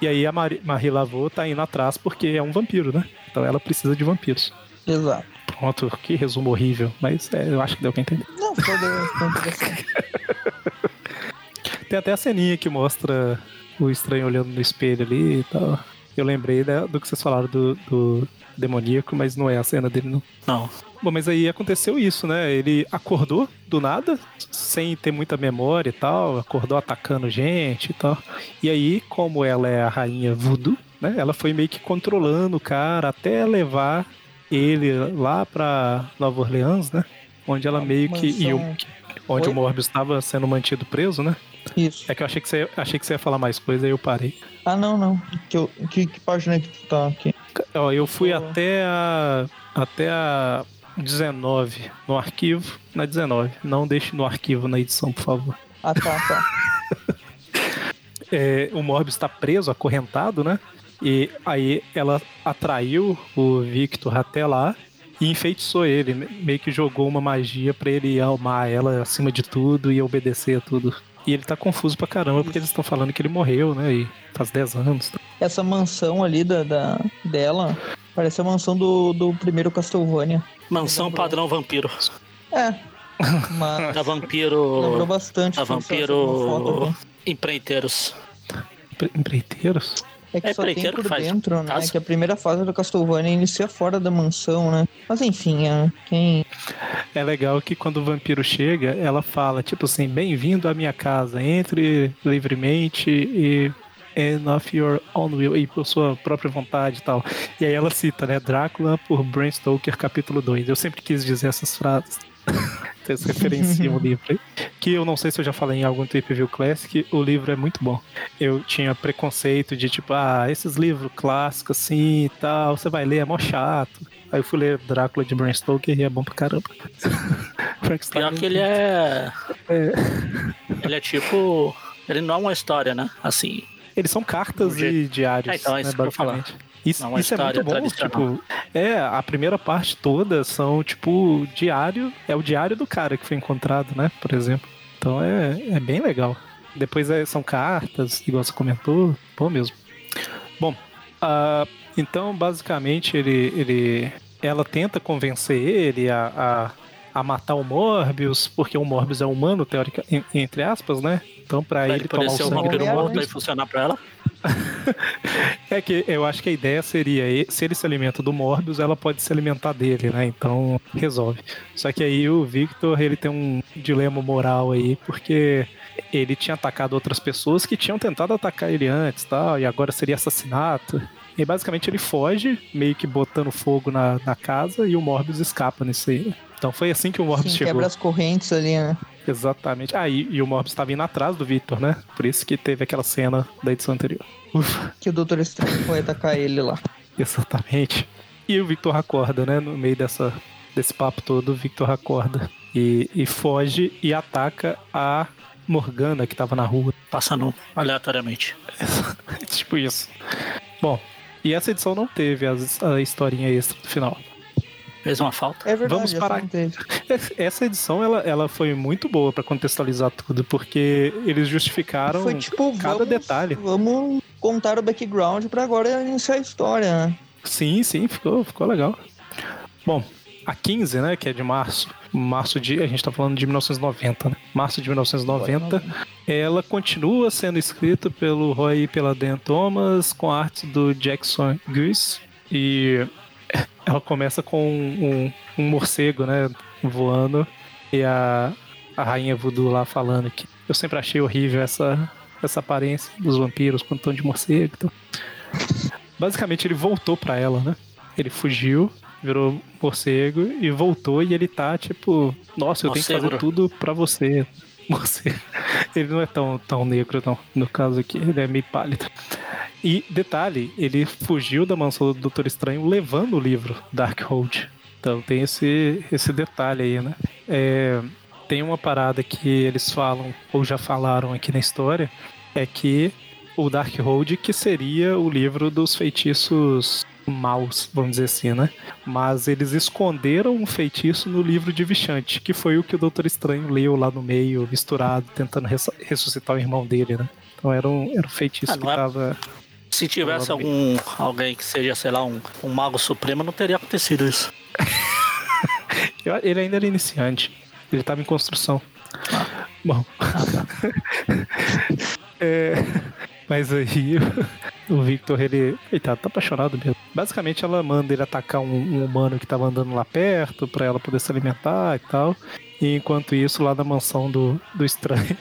e aí a Marie, Marie Laveau tá indo atrás porque é um vampiro, né? Então ela precisa de vampiros. Exato. Pronto, que resumo horrível, mas é, eu acho que deu pra entender. Não, foi. Tem até a ceninha que mostra o estranho olhando no espelho ali e tal. Eu lembrei né, do que vocês falaram do, do demoníaco, mas não é a cena dele, não. Não. Bom, mas aí aconteceu isso, né? Ele acordou do nada, sem ter muita memória e tal, acordou atacando gente e tal. E aí, como ela é a rainha voodoo, né? Ela foi meio que controlando o cara até levar ele lá pra Nova Orleans, né? Onde ela meio que. E o, onde Oi? o Morbius estava sendo mantido preso, né? Isso. É que eu achei que você, achei que você ia falar mais coisa, aí eu parei. Ah, não, não. Que, eu, que, que página que tu tá aqui? Ó, eu fui oh. até a. Até a 19 no arquivo. Na 19. Não deixe no arquivo na edição, por favor. Ah, tá, tá. é, o Morbius está preso, acorrentado, né? E aí ela atraiu o Victor até lá e enfeitiçou ele. Meio que jogou uma magia para ele amar ela acima de tudo e obedecer a tudo. E ele tá confuso pra caramba porque eles estão falando que ele morreu, né? E faz 10 anos. Essa mansão ali da, da dela parece a mansão do, do primeiro Castlevania. Mansão padrão vampiro. É. Mas... Da vampiro. Lembrou bastante. Da vampiro. Empreiteiros. Empreiteiros? É que é só tem por dentro, né? Caso. Que a primeira fase do Castlevania inicia fora da mansão, né? Mas enfim, é, quem... É legal que quando o vampiro chega, ela fala, tipo assim, bem-vindo à minha casa, entre livremente e and of your own will, e por sua própria vontade e tal. E aí ela cita, né, Drácula por Bram Stoker, capítulo 2. Eu sempre quis dizer essas frases. Vocês referenciam o livro aí. Que eu não sei se eu já falei em algum Trip View Classic, o livro é muito bom. Eu tinha preconceito de tipo, ah, esses livros clássicos assim e tal, você vai ler, é mó chato. Aí eu fui ler Drácula de Bram Stoker e é bom pra caramba. Pior que ele é... é. Ele é tipo. Ele não é uma história, né? Assim. Eles são cartas e diários. É, então é isso né, que eu falar. Isso, não, isso é muito bom, tipo, é, a primeira parte toda são, tipo, diário, é o diário do cara que foi encontrado, né, por exemplo. Então é, é bem legal. Depois é, são cartas, igual você comentou, bom mesmo. Bom, uh, então basicamente ele, ele, ela tenta convencer ele a, a, a, matar o Morbius, porque o Morbius é humano, teórica, entre aspas, né? Então pra, pra ele, ele tomar o sangue... Ele morto e funcionar pra ela? é que eu acho que a ideia seria, se ele se alimenta do Morbius, ela pode se alimentar dele, né? Então resolve. Só que aí o Victor, ele tem um dilema moral aí, porque ele tinha atacado outras pessoas que tinham tentado atacar ele antes, tal, e agora seria assassinato. E basicamente ele foge, meio que botando fogo na, na casa, e o Morbius escapa nisso aí. Então foi assim que o Morbius Sim, chegou. quebra as correntes ali, né? Exatamente. Ah, e, e o Morbius estava indo atrás do Victor, né? Por isso que teve aquela cena da edição anterior. Ufa. Que o Doutor Estranho foi atacar ele lá. Exatamente. E o Victor acorda, né? No meio dessa, desse papo todo, o Victor acorda. E, e foge e ataca a Morgana que tava na rua. Passando aleatoriamente. tipo isso. Bom, E essa edição não teve as, a historinha extra no final. Fez uma falta. É verdade, Vamos parar. Essa edição ela, ela foi muito boa pra contextualizar tudo, porque eles justificaram Foi tipo, cada vamos, detalhe. vamos contar o background pra agora iniciar a história, né? Sim, sim, ficou, ficou legal. Bom, a 15, né, que é de março, março de, a gente tá falando de 1990, né? Março de 1990, ela continua sendo escrita pelo Roy e pela Dan Thomas, com artes do Jackson Goose, e ela começa com um, um morcego, né, voando, e a, a rainha voodoo lá falando que eu sempre achei horrível essa, essa aparência dos vampiros quando estão de morcego. Então. Basicamente ele voltou pra ela, né? Ele fugiu, virou morcego e voltou e ele tá tipo, nossa, eu tenho que fazer Morcego. tudo pra você. Morcego. Ele não é tão, tão negro, não. No caso aqui, ele é meio pálido. E detalhe, ele fugiu da mansão do Doutor Estranho levando o livro Darkhold. Então tem esse, esse detalhe aí, né? É, tem uma parada que eles falam, ou já falaram aqui na história, é que o Darkhold que seria o livro dos feitiços maus, vamos dizer assim, né? Mas eles esconderam um feitiço no livro de Vichante, que foi o que o Doutor Estranho leu lá no meio, misturado, tentando res- ressuscitar o irmão dele, né? Então era um, era um feitiço Ah, que não é-. Se tivesse algum alguém que seja, sei lá, um, um mago supremo, não teria acontecido isso. Ele ainda era iniciante. Ele tava em construção. Bom. É, mas aí o Victor, ele. Eita, tá apaixonado mesmo. Basicamente ela manda ele atacar um, um humano que tava andando lá perto pra ela poder se alimentar e tal. E enquanto isso, lá na mansão do, do estranho,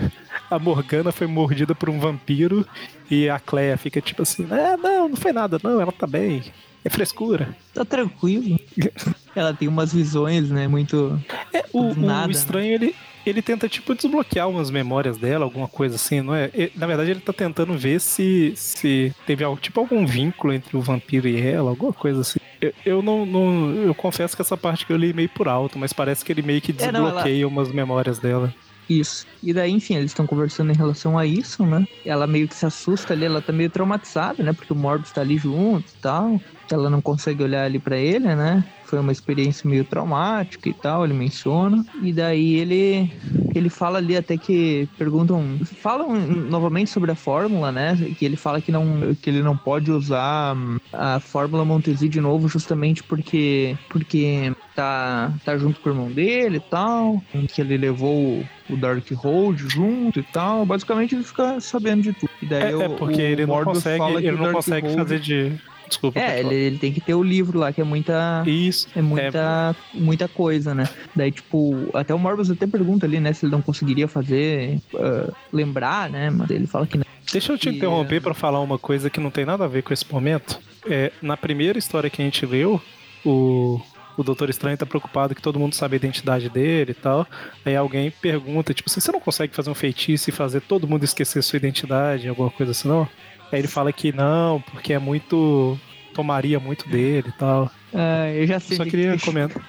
a Morgana foi mordida por um vampiro e a Cleia fica tipo assim: É, não, não foi nada, não, ela tá bem. É frescura. Tá tranquilo. Ela tem umas visões, né? Muito. É, o, nada, o né? estranho, ele, ele tenta, tipo, desbloquear umas memórias dela, alguma coisa assim, não é? E, na verdade, ele tá tentando ver se, se teve algo, tipo, algum vínculo entre o vampiro e ela, alguma coisa assim. Eu, eu não, não- Eu confesso que essa parte que eu li meio por alto, mas parece que ele meio que É, não, ela- desbloqueia umas memórias dela. Isso. E daí, enfim, eles estão conversando em relação a isso, né? Ela meio que se assusta ali, ela tá meio traumatizada, né? Porque o Morbius tá ali junto e tal. Ela não consegue olhar ali pra ele, né? Foi uma experiência meio traumática e tal, ele menciona. E daí ele ele fala ali até que perguntam, falam novamente sobre a fórmula, né? Que ele fala que não que ele não pode usar hum, a fórmula Montesi de novo justamente porque porque tá tá junto com o irmão dele e tal, que ele levou o- o Darkhold junto e tal. Basicamente ele fica sabendo de tudo. E daí É, é o- porque o ele não Morbius consegue, ele não consegue fazer de. Desculpa. É, ele, ele tem que ter o livro lá, que é muita. Isso. É muita, muita coisa, né? Daí, tipo, até o Morbius até pergunta ali, né, se ele não conseguiria fazer, ah, lembrar, né? Mas ele fala que não. Deixa eu te interromper pra falar uma coisa que não tem nada a ver com esse momento. É, na primeira história que a gente leu, o, o Doutor Estranho tá preocupado que todo mundo sabe a identidade dele e tal. Aí alguém pergunta, tipo assim, você não consegue fazer um feitiço e fazer todo mundo esquecer sua identidade, alguma coisa assim, não? Aí ele fala que não, porque é muito. tomaria muito dele e tal. Ah, eu já sei. Só queria que- comentar.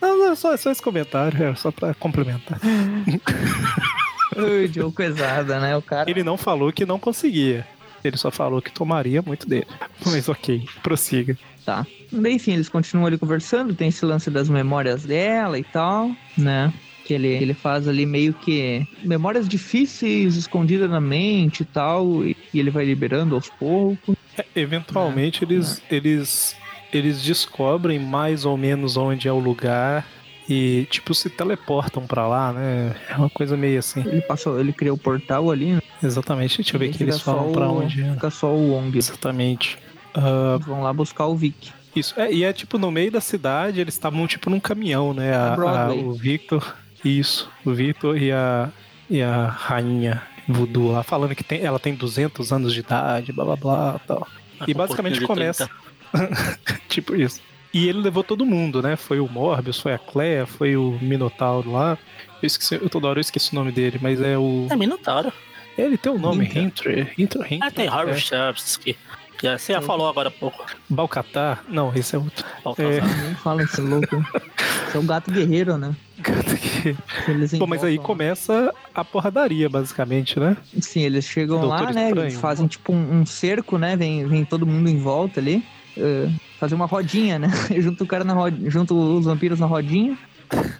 Não, não, só, só esse comentário, é só pra complementar. Ui, Joe coisada, né? O cara. Ele não falou que não conseguia. Ele só falou que tomaria muito dele. Mas ok, prossiga. Tá. Daí, enfim, eles continuam ali conversando, tem esse lance das memórias dela e tal, né? Que ele, ele faz ali meio que memórias difíceis escondidas na mente e tal, e, ele vai liberando aos poucos. É, eventualmente eles, eles eles descobrem mais ou menos onde é o lugar e tipo se teleportam pra lá, né? É uma coisa meio assim. Ele passou, ele criou o portal ali, né? Exatamente. Deixa eu ver que eles falam pra o- onde é. Fica só o Wong. Exatamente. Eles vão lá buscar o Vic. isso. É, e é tipo no meio da cidade, eles estavam tipo num caminhão, né? A- a- o Victor. Isso. O Victor e a, e a rainha voodoo lá falando que tem, ela tem 200 anos de idade, blá blá blá tal. Tá E um basicamente começa. 30. tipo isso. E ele levou todo mundo, né? Foi o Morbius, foi a Clea, foi o Minotauro lá. Eu esqueci, eu toda hora eu esqueci o nome dele, mas é o. É Minotauro. Ele tem o nome, Hinter. Hinter. Hinter, Hinter. Ah, tem Harvey é. Que você já falou agora há pouco. Balcatar? Não, esse é outro. Nem fala esse louco. Esse é o gato guerreiro, né? Pô, mas aí começa a porradaria, basicamente, né? Sim, eles chegam Doutor lá, né? Estranho. Eles fazem tipo um, um, cerco, né? Vem, vem todo mundo em volta ali. Uh, fazer uma rodinha, né? junto o cara na rodinha, junto os vampiros na rodinha.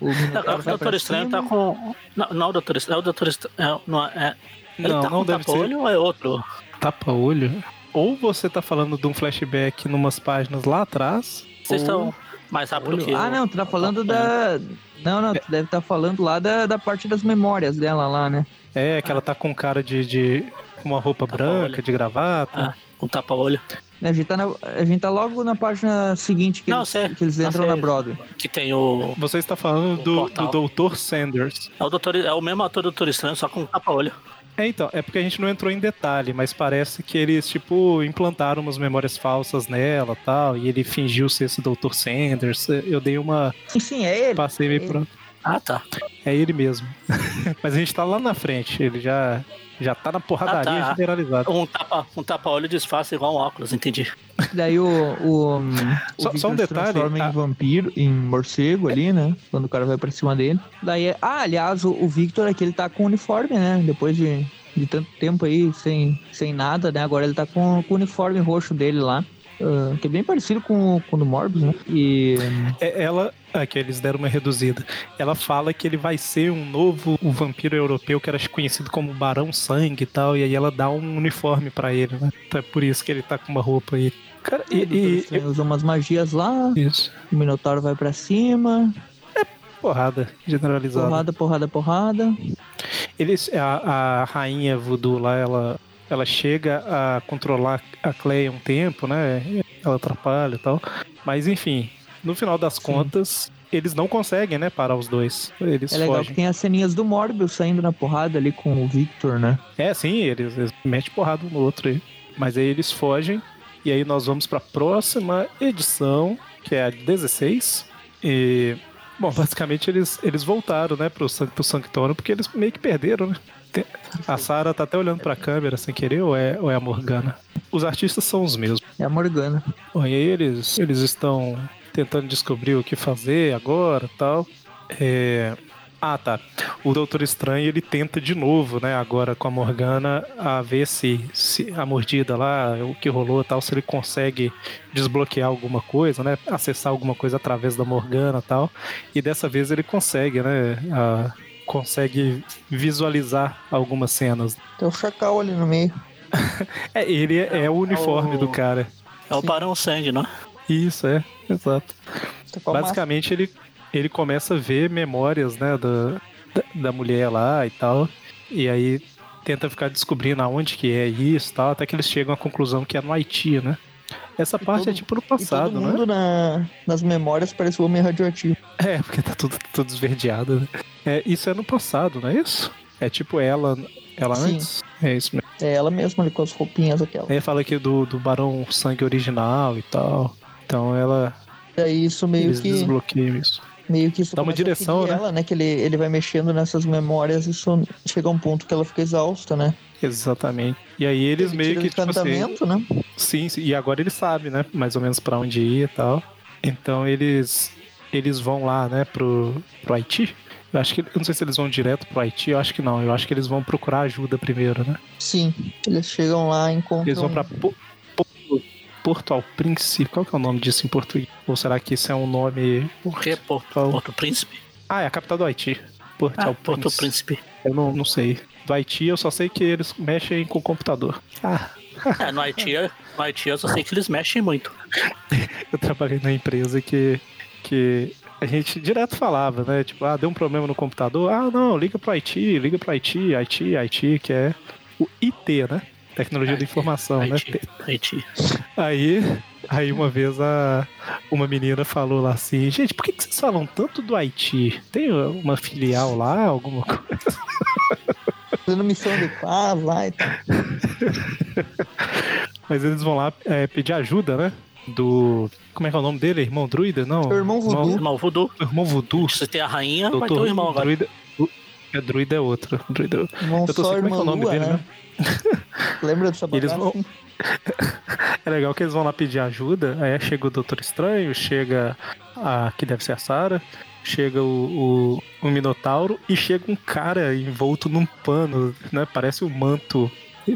O, o Doutor Estranho tá com. Não, não, o Doutor Estranho. É o Doutor Estranho. É, não, é, ele não, tá não com tapa-olho ou é outro? Tapa-olho? Ou você tá falando de um flashback numas páginas lá atrás. Vocês ou... estão mais rápido que Ah, não, tu tá falando da. Não, não, tu deve estar tá falando lá da, da parte das memórias dela lá, né? É, que ela tá com cara de. de uma roupa branca, de gravata. Ah, com tapa-olho. A gente, tá na, a gente tá logo na página seguinte que, não, eles, sei, que eles entram na Broadway. Que tem o. Você está falando do, do Dr. Sanders. É o, doutor, é o mesmo ator do Doutor Estranho, só com tapa-olho. É, então, é porque a gente não entrou em detalhe, mas parece que eles, tipo, implantaram umas memórias falsas nela tal, e ele fingiu ser esse Dr. Sanders. Eu dei uma. Sim, sim, é ele. Passei meio é pro. Ah, tá. É ele mesmo. mas a gente tá lá na frente, ele já. Já tá na porradaria ah, tá. generalizada. Um tapa, um tapa-olho disfarça igual um óculos, entendi. Daí o. o, o só, só um detalhe. transforma a... em vampiro, em morcego ali, né? Quando o cara vai pra cima dele. Daí. Ah, aliás, o, o Victor aqui ele tá com uniforme, né? Depois de, de tanto tempo aí sem, sem nada, né? Agora ele tá com, com o uniforme roxo dele lá. Uh, que é bem parecido com, com o do Morbius, né? E. É, ela. É, que eles deram uma reduzida. Ela fala que ele vai ser um novo um vampiro europeu que era conhecido como Barão Sangue e tal, e aí ela dá um uniforme para ele, né? Então é por isso que ele tá com uma roupa aí. Cara, e, e, usa umas magias lá. Isso. O Minotauro vai para cima. É porrada generalizada. Porrada, porrada, porrada. Eles, a, a rainha voodoo lá, ela ela chega a controlar a Cleia um tempo, né? Ela atrapalha e tal. Mas enfim, no final das Sim. contas, eles não conseguem, né, parar os dois. Eles é legal fogem. que tem as ceninhas do Morbius saindo na porrada ali com o Victor, né? É, sim, eles, eles metem porrada um no outro aí. Mas aí eles fogem. E aí nós vamos para a próxima edição, que é a 16. E Bom, basicamente eles, eles voltaram, né, pro, pro Sanctorum, porque eles meio que perderam, né? A Sarah tá até olhando pra câmera sem querer, ou é, ou é a Morgana? Os artistas são os mesmos. É a Morgana. Bom, e aí eles, eles estão tentando descobrir o que fazer agora tal. É... Ah, tá. O Doutor Estranho ele tenta de novo, né? Agora com a Morgana, a ver se, se a mordida lá, o que rolou tal, se ele consegue desbloquear alguma coisa, né? Acessar alguma coisa através da Morgana tal. E dessa vez ele consegue, né? A, consegue visualizar algumas cenas. Tem um chacal ali no meio. é, ele é, é o uniforme é o... do cara. É o Barão Sangue, não? Isso, é, exato. Tá Basicamente ele, ele começa a ver memórias, né, da, da mulher lá e tal. E aí tenta ficar descobrindo aonde que é isso e tal, até que eles chegam à conclusão que é no Haiti, né? Essa e parte é todo, é tipo no passado, todo né? mundo na, nas memórias parece o homem radioativo. É, porque tá tudo, tudo esverdeado. Né? É, isso é no passado, não é isso? É tipo ela, ela Sim. antes? É isso mesmo. É ela mesma ali com as roupinhas aquela. É, fala aqui do, do Barão Sangue original e tal. Então ela. É isso meio eles que. desbloqueiam isso. Meio que isso dá uma direção, né? Ela, né? Que ele, ele vai mexendo nessas memórias e só chega a um ponto que ela fica exausta, né? Exatamente. E aí eles ele meio que. Tipo assim, né? Sim, sim, e agora ele sabe, né? Mais ou menos para onde ir e tal. Então eles eles vão lá, né, pro, pro Haiti. Eu acho que eu não sei se eles vão direto pro Haiti, eu acho que não. Eu acho que eles vão procurar ajuda primeiro, né? Sim, eles chegam lá e encontram. Eles vão para Porto ao Príncipe. Qual que é o nome disso em português? Ou será que isso é um nome. Por que Porto, ao... Porto Príncipe? Ah, é a capital do Haiti. Porto ah, ao Porto Príncipe. Eu não, não sei. Do Haiti eu só sei que eles mexem com o computador. Ah. É, no Haiti, no Haiti eu só sei que eles mexem muito. eu trabalhei na empresa que, que a gente direto falava, né? Tipo, ah, deu um problema no computador. Ah, não, liga pro Haiti, liga pro Haiti, Haiti, Haiti, que é o IT, né? Tecnologia da informação, Haiti, né? Haiti. Aí, aí uma vez a, uma menina falou lá assim, gente, por que, que vocês falam tanto do Haiti? Tem uma filial lá, alguma coisa? Fazendo missão de paz lá e tal. Mas eles vão lá é, pedir ajuda, né? Do. Como é que é o nome dele? Irmão Druida? Não. Irmão Voodoo. Irmão Voodoo. Irmão Voodoo. Você tem a rainha, Doutor, vai ter o irmão agora. Druida, é Druida é outro. Druida é outro. Eu tô como é que é o nome Lua, dele, né? né? Lembra dessa eles bagaça? vão- É legal que eles vão lá pedir ajuda, aí chega o Doutor Estranho, chega a. que deve ser a Sarah, chega o, o, o Minotauro e chega um cara envolto num pano, né? Parece um manto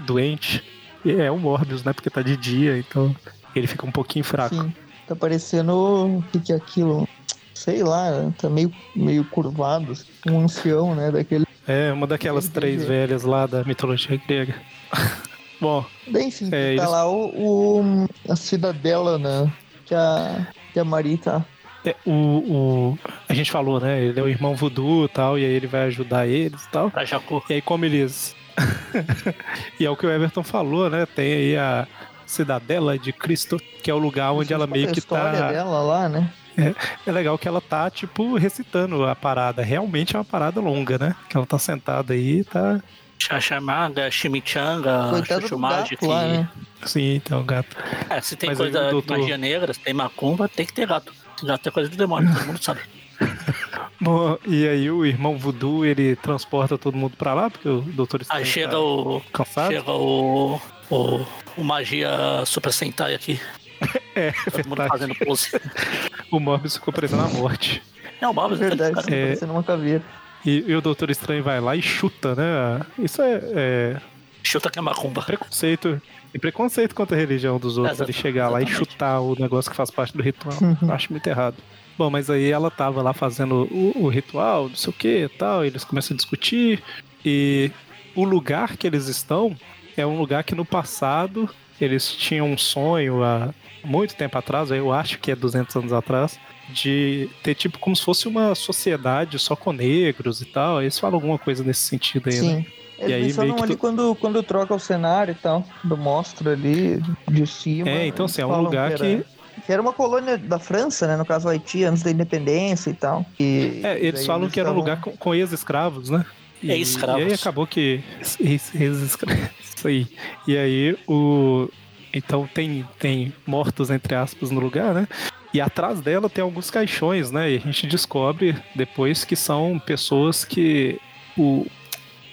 doente. E é o Morbius, né? Porque tá de dia, então ele fica um pouquinho fraco. Sim. Tá parecendo. O que, que é aquilo? Sei lá, tá meio, meio curvado. assim, Um ancião, né? Daquele. É, uma daquelas três velhas lá da mitologia grega. Bom, enfim, É, tá eles- lá o, o- a cidadela, né? Que a, que a Mari tá. é, o, o. A gente falou, né? Ele é o irmão voodoo e tal, e aí ele vai ajudar eles e tal. Jacu. E aí, como eles. e é o que o Everton falou, né? Tem aí a Cidadela de Cristo, que é o lugar onde ela meio a que história tá. dela lá, né? É legal que ela tá, tipo, recitando a parada. Realmente é uma parada longa, né? Que ela tá sentada aí e tá. Chachamaga, Chimichanga, Coitado do Chuchu Magic. lá, né? Sim, então, gato. É, se tem Mas aí coisa de doutor- magia negra, se tem macumba, tem que ter gato. Gato é coisa do demônio, todo mundo sabe. Bom, e aí o irmão voodoo, ele transporta todo mundo pra lá, porque o Doutor Aí chega tá o. cansado. Chega o. O, o Magia Super Sentai aqui. É, Todo mundo verdade. fazendo pose. O Morbius ficou parecendo a morte. É o Bob, Verdade, tá cara. É. parecendo uma caveira. E, e o Doutor Estranho vai lá e chuta, né? Isso é, é Chuta que é macumba. preconceito. E preconceito contra a religião dos outros. Ele chegar lá e exatamente. chutar o negócio que faz parte do ritual. Eu acho muito errado. Bom, mas aí ela tava lá fazendo o, o ritual, não sei o que e tal. E eles começam a discutir. E o lugar que eles estão é um lugar que no passado eles tinham um sonho há muito tempo atrás, eu acho que é 200 anos atrás, de ter tipo como se fosse uma sociedade só com negros e tal. Eles falam alguma coisa nesse sentido aí, né? Sim. Eles E aí, mencionam que ali tu- quando, quando troca o cenário e tal. Quando mostra ali de cima. É, então assim, é um lugar era- que Que era uma colônia da França, né? No caso, Haiti, antes da independência e tal. E É, eles falam que era um estavam- lugar com, com ex-escravos, né? E, Ex-escravos. E aí acabou que. ex- Ex-escravos. Isso aí. E aí o. Então tem, tem mortos, entre aspas, no lugar, né? E atrás dela tem alguns caixões, né? E a gente descobre depois que são pessoas que. O,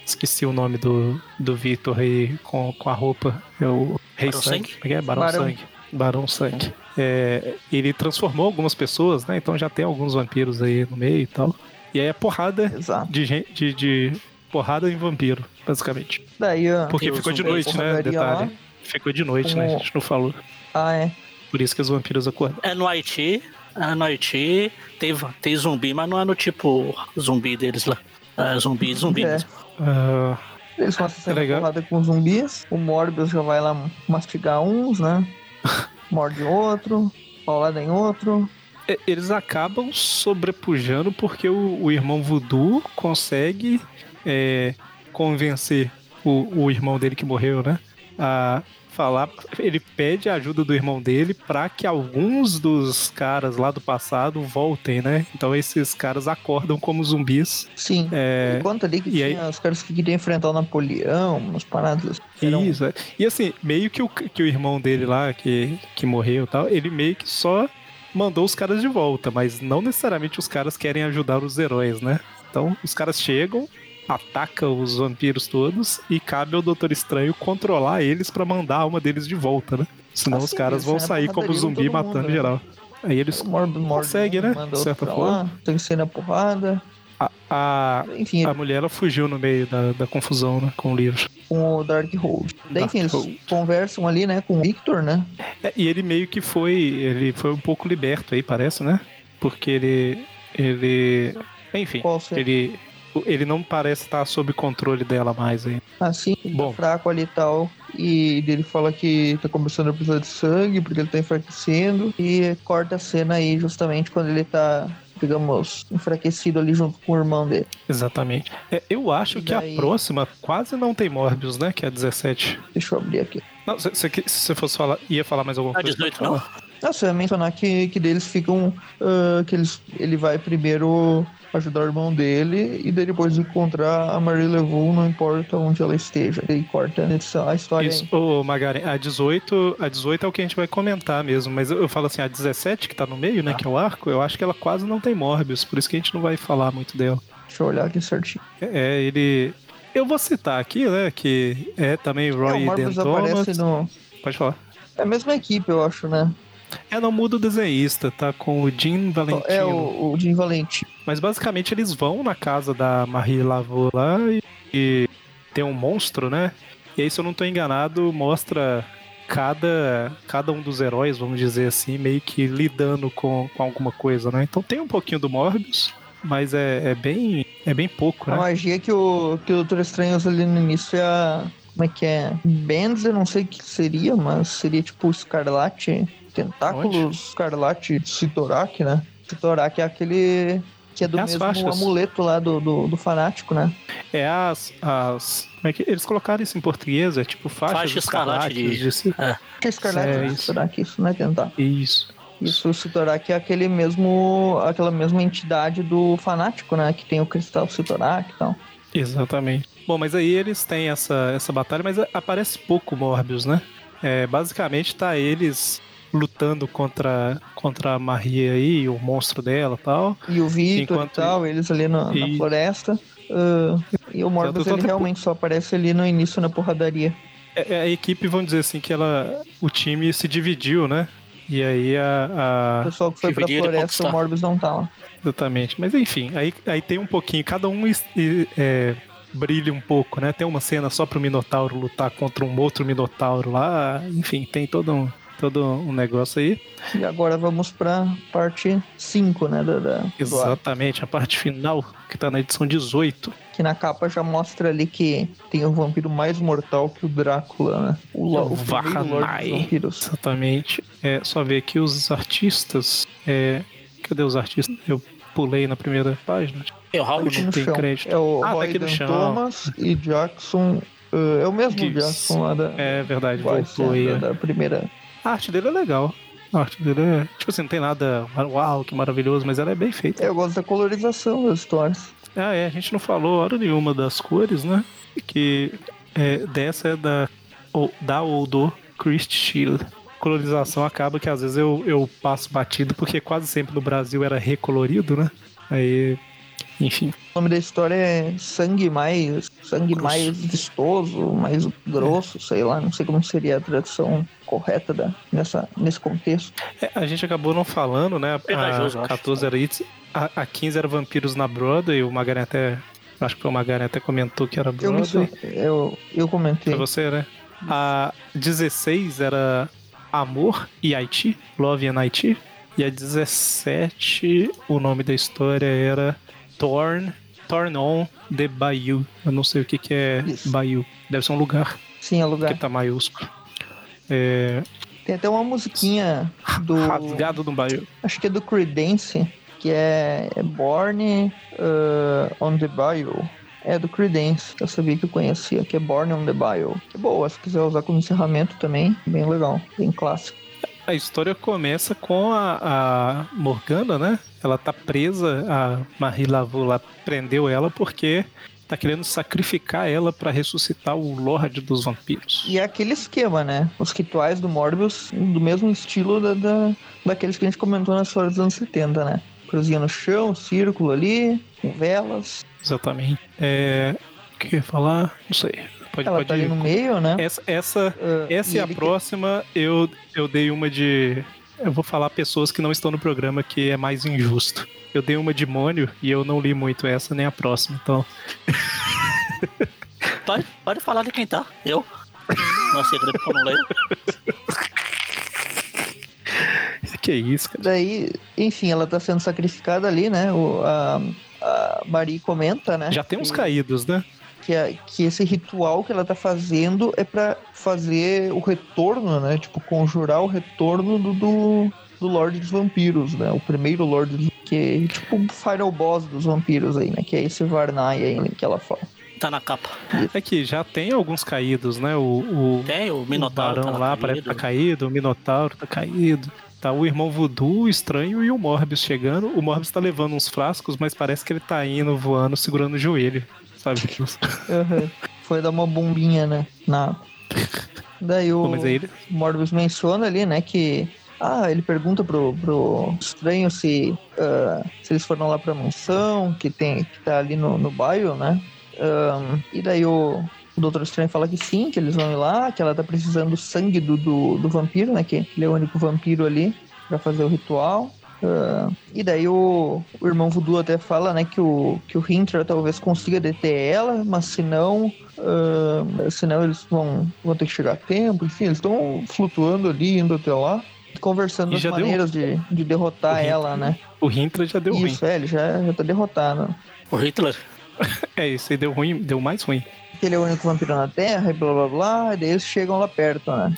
esqueci o nome do, do Vitor aí com, com a roupa. É o Rei Barão Sangue. Sangue? É que é? Barão, Barão. Sangue. Barão Sangue. É, ele transformou algumas pessoas, né? Então já tem alguns vampiros aí no meio e tal. E aí é porrada Exato. de gente. De, de porrada em vampiro, basicamente. Daí. Porque Deus, ficou de noite, né? Detalhe. lá. Ficou de noite, né? A Como- gente não falou. Ah, é. Por isso que os vampiros acordam. É no Haiti. É no Haiti. Tem, tem zumbi, mas não é no tipo zumbi deles lá. É zumbi, zumbi É. mesmo. Ah, Eles começam a É legal. porrada com zumbis. O Morbius já vai lá mastigar uns, né? Morde outro. Paulada em outro. eles acabam sobrepujando porque o, o irmão Voodoo consegue é, convencer o, o irmão dele que morreu, né? A falar. Ele pede a ajuda do irmão dele pra que alguns dos caras lá do passado voltem, né? Então esses caras acordam como zumbis. Sim. É, conta ali que e tinha aí- os caras que queriam enfrentar o Napoleão, umas paradas. que eram- Isso, é. E assim, meio que o, que o irmão dele lá, que, que morreu e tal, ele meio que só mandou os caras de volta, mas não necessariamente os caras querem ajudar os heróis, né? Então, os caras chegam, atacam os vampiros todos e cabe ao Doutor Estranho controlar eles pra mandar a alma deles de volta, né? Senão Ah, os caras vão é sair como zumbi matando mundo, né? geral. Aí eles. O Morbius morde Consegue, um, né? De certa forma. tem cena porrada. A, a, Enfim, a mulher ela fugiu no meio da, da confusão, né? Com o livro. com o Dark Hold. Daí, enfim, eles Darkhold. conversam ali, né, com o Victor, né? É, e ele meio que foi. Ele foi um pouco liberto aí, parece, né? Porque ele. Ele. Enfim, ele. Ele não parece estar sob controle dela mais aí. Assim, ele Bom. tá fraco ali e tal. E ele fala que tá começando a precisar de sangue, porque ele tá enfraquecendo. E corta a cena aí justamente quando ele tá, digamos, enfraquecido ali junto com o irmão dele. Exatamente. É, eu acho E que a próxima quase não tem Morbius, né? Que é a 17. Deixa eu abrir aqui. Não, se, se, se você fosse falar, ia falar mais alguma Ah, coisa? 18 pode não? falar. Nossa, eu ia mencionar que, que deles ficam. ah, que eles, ele vai primeiro ajudar o irmão dele e depois encontrar a Marie Leveau, não importa onde ela esteja. Daí corta a história Isso, ô Magaren, a 18, a 18 é o que a gente vai comentar mesmo, mas eu, eu falo assim, a 17 que tá no meio, né, Tá. que é o arco, eu acho que ela quase não tem Morbius, por isso que a gente não vai falar muito dela. Deixa eu olhar aqui certinho. É, ele Eu vou citar aqui, né, que é também Roy é, o Morbius aparece no... Pode falar. É a mesma equipe, eu acho, né? É, não muda o desenhista, tá com o Jim Valentino. É o, o Jim Valentino. Mas basicamente eles vão na casa da Marie Laveau lá e, e tem um monstro, né? E aí, se eu não tô enganado, mostra cada, cada um dos heróis, vamos dizer assim, meio que lidando com, com alguma coisa, né? Então tem um pouquinho do Morbius, mas é, é bem é bem pouco, A né? magia que o, que o Doutor Estranho usa ali no início é a... Como é que é? Bands, eu não sei o que seria, mas seria tipo escarlate, tentáculos, escarlate, Sitorak, né? Sitorak é aquele que é do É mesmo faixas. amuleto lá do, do, do fanático, né? É as, as como é que eles colocaram isso em português? É tipo faixas Faixa escarlate de- de... É. É escarlate, É né? isso. Sitorak, isso não é tentar. Isso. Isso, o Sitorak é aquele mesmo, aquela mesma entidade do fanático, né? Que tem o cristal Sitorak e tal. Exatamente. Bom, mas aí eles têm essa, essa batalha, mas aparece pouco Morbius, né? É, basicamente tá eles lutando contra, contra a Maria aí, o monstro dela e tal. E o Victor Enquanto- e tal, eles ali na, na E- floresta. Ah, e o Morbius, Exato, ele tanto- realmente só aparece ali no início na porradaria. É, é, a equipe, vamos dizer assim, que ela. O time se dividiu, né? E aí O a. a pessoal que foi pra Dividir floresta, o. Morbius não tá lá. exatamente. Mas enfim, aí, aí tem um pouquinho, cada um é, brilha um pouco, né? Tem uma cena só pro Minotauro lutar contra um outro Minotauro lá. Enfim, tem todo um, todo um negócio aí. E agora vamos pra parte 5, né? Da, da-. Exatamente, a parte final, que tá na edição 18. Que na capa já mostra ali que tem o vampiro mais mortal que o Drácula, né? O, lo- o vampiros. Exatamente. É, só ver aqui os artistas. É, cadê os artistas? Eu pulei na primeira página. E o no tem chão. crédito. É o Ah, tá Roy aqui no Dan chão. Thomas e Jackson. ah, é o mesmo Gibbs. Jackson lá da, É verdade, voltou aí. da, é. da primeira. A arte dele é legal. A arte dele é. Tipo assim, não tem nada. Uau, que maravilhoso, mas ela é bem feita. É, Eu gosto da colorização das histórias. Ah, é, a gente não falou hora nenhuma das cores, né? Que é, dessa é da, ou, da ou do Christ Schill. Colorização acaba que às vezes eu, eu passo batido, porque quase sempre no Brasil era recolorido, né? Aí, enfim. O nome da história é Sangue Mais. Sangue Grosso. mais vistoso, mais grosso, sei lá, não sei como seria a tradução correta da, nessa, nesse contexto. É, a gente acabou não falando, né? Eu A acho. 14 era It, a, a 15 era Vampiros na Broadway, o Magaren até. Acho que foi o Magaren até comentou que era Eu, Broadway. sur- eu, eu comentei. Foi você, né? A 16 era Amor e Haiti, Love and Haiti. E a 17, o nome da história era Torn, Torn on the Bayou. Eu não sei o que, que é Isso. Bayou. Deve ser um lugar Sim, é que lugar. tá maiúsculo. É, Tem até uma musiquinha do. Rasgado no Bayou. Acho que é do Creedence, que é, é Born uh, on the Bio. É do Creedence, eu sabia que eu conhecia, que é Born on the Bio. Que boa, se quiser usar como encerramento também, bem legal, bem clássico. A história começa com a, a Morgana, né? Ela tá presa, a Marie Laveau lá prendeu ela porque tá querendo sacrificar ela pra ressuscitar o Lorde dos Vampiros. E é aquele esquema, né? Os rituais do Morbius, do mesmo estilo da, da- daqueles que a gente comentou nas histórias dos anos 70, né? Cruzinha no chão, círculo ali, com velas. Exatamente. É. O que eu ia falar? Não sei. Pode, Ela pode tá ali no meio, né? Essa, essa, Ah, essa e a ele que- próxima, eu, eu dei uma de. Eu vou falar pessoas que não estão no programa que é mais injusto. Eu dei uma de Mônio e eu não li muito essa nem a próxima, então. Pode, pode falar de quem tá. Eu. Não é segredo que eu não leio. Que isso, cara. Daí, enfim, ela tá sendo sacrificada ali, né? O, a, a Marie comenta, né? Já tem uns que- caídos, né? que, a- que esse ritual que ela tá fazendo é pra fazer o retorno, né? Tipo, conjurar o retorno do, do, do Lorde dos Vampiros, né? O primeiro Lorde dos que é tipo o final boss dos vampiros aí, né? Que é esse Varnai aí que ela fala. Tá na capa. É que já tem alguns caídos, né? O, o, Tem o o Minotauro. Barão tá lá parece que tá caído. o Minotauro tá caído. Tá o irmão Voodoo, o Estranho e o Morbius chegando. O Morbius tá levando uns frascos, mas parece que ele tá indo voando, segurando o joelho. Sabe? Aham. Foi dar uma bombinha, né? Na... Daí o Pô, ele... Morbius menciona ali, né, que. Ah, ele pergunta pro, pro estranho se, ah, se eles foram lá pra mansão, que tem que tá ali no, no bairro, né? Um, e daí o, o Doutor Estranho fala que sim, que eles vão ir lá, que ela tá precisando do sangue do, do, do vampiro, né? Que ele é o único vampiro ali para fazer o ritual. Uh, e daí o, o, irmão Voodoo até fala, né, que o, que o Hinter talvez consiga deter ela, mas se não, uh, senão eles vão, vão ter que chegar a tempo. Enfim, eles estão flutuando ali, indo até lá, conversando as maneiras deu... de, de derrotar ela, né? O Hitler já deu isso, ruim. Isso, é, ele já, já tá derrotado. O Hitler? é, isso aí deu ruim, deu mais ruim. Ele é o único vampiro na Terra e blá blá blá, e daí eles chegam lá perto, né?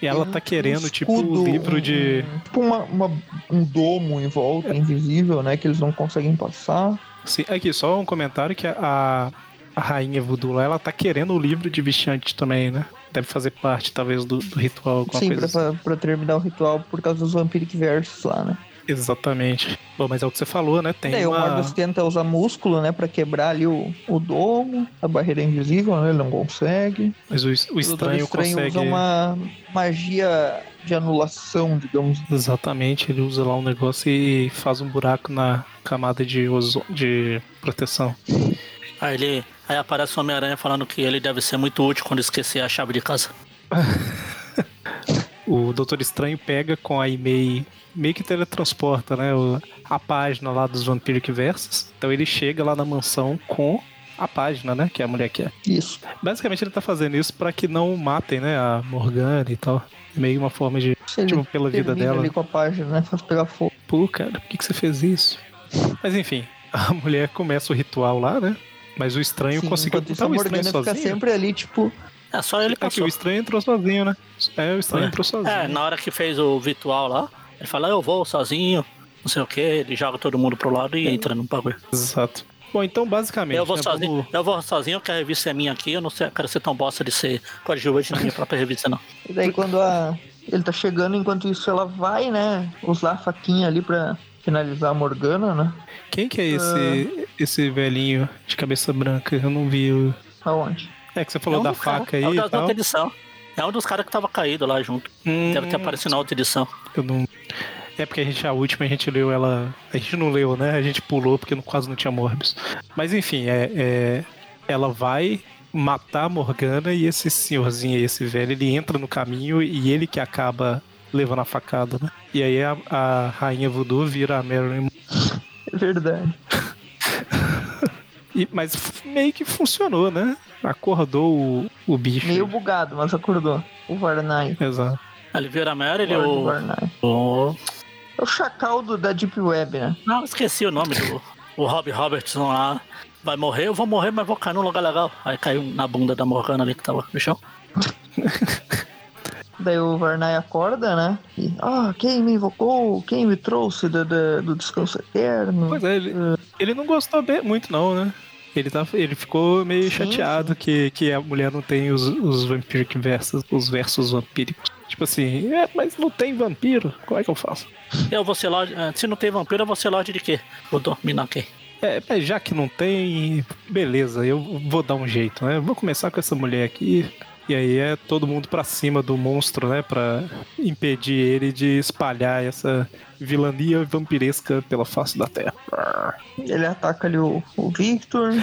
E ela tá querendo, um tipo, um livro de. Tipo, uma, uma, um domo em volta, é. invisível, né? Que eles não conseguem passar. Sim, aqui, só um comentário que a, a rainha voodoo lá, ela tá querendo o livro de Vichante também, né? Deve fazer parte, talvez, do, do ritual. Sim, pra, assim. pra, terminar o ritual por causa dos Vampiric Versos lá, né? Exatamente. Bom, mas é o que você falou, né? Tem é, uma... o Morbius tenta usar músculo, né? Pra quebrar ali o, o domo, a barreira invisível, né? Ele não consegue. Mas o, o estranho, o estranho consegue... usa uma magia de anulação, digamos. Exatamente, ele usa lá um negócio e faz um buraco na camada de, ozo... de proteção. Aí ele. Aí aparece o Homem-Aranha falando que ele deve ser muito útil quando esquecer a chave de casa. o Doutor Estranho pega com a e-mail meio que teletransporta, né? A página lá dos Vampiric Versus. Então ele chega lá na mansão com a página, né? Que a mulher quer. Isso. Basicamente ele tá fazendo isso para que não matem, né? A Morgana e tal. Meio uma forma de. tipo, pela vida dela. ali com a página, né? Faz pegar fogo. Pô, cara, por que, que você fez isso? Mas enfim, a mulher começa o ritual lá, né? Mas o estranho Sim, conseguiu botar o estranho sozinho. fica sempre ali, tipo. É só ele passou. É que o estranho entrou sozinho, né? É, o estranho é. entrou sozinho. É, na hora que fez o ritual lá, ele fala, eu vou sozinho, não sei o que, ele joga todo mundo pro lado e é. entra no bagulho. Exato. Bom, então basicamente. Eu vou né, sozinho, vamos... eu vou sozinho, que a revista é minha aqui, eu não sei, quero ser tão bosta de ser coadjuvante na minha própria revista, não. E daí quando a... ele tá chegando, enquanto isso ela vai, né, usar a faquinha ali pra finalizar a Morgana, né? Quem que é esse, uh... esse velhinho de cabeça branca? Eu não vi o. Aonde? É que você falou é um da faca cara. aí. É o da outra edição. É um dos caras que tava caído lá junto. Hum, Deve ter aparecido na outra edição. Eu não. É porque a gente, a última, a gente leu ela. A gente não leu, né? A gente pulou porque quase não tinha Morbius. Mas enfim, é, é, ela vai matar a Morgana e esse senhorzinho aí, esse velho, ele entra no caminho e ele que acaba levando a facada, né? E aí a, a rainha voodoo vira a Marilyn. É verdade. e, mas meio que funcionou, né? Acordou o, o bicho. Meio bugado, mas acordou. O Varnai. Exato. Ele vira a Marilyn ou... o... É o chacal do, da Deep Web, né? Não, esqueci o nome do o Rob Robertson lá. Vai morrer, eu vou morrer, mas vou cair num lugar legal. Aí caiu na bunda da Morgana ali que tava no chão. Daí o Varnai acorda, né? E, ah, quem me invocou? Quem me trouxe do, do, do descanso eterno? Pois é, ele, uh... ele não gostou bem, muito não, né? Ele, tá, ele ficou meio sim, chateado sim. Que, que a mulher não tem os, os Vampiric versos, os versos vampíricos. Tipo assim, é, mas não tem vampiro, como é que eu faço? Eu vou ser Lorde. Eh, se não tem vampiro, eu vou ser Lorde de quê? Vou dominar quem? É, mas já que não tem, beleza, eu vou dar um jeito, né? vou começar com essa mulher aqui. E aí é todo mundo pra cima do monstro, né? Pra impedir ele de espalhar essa vilania vampiresca pela face da Terra. Ele ataca ali o, o Victor.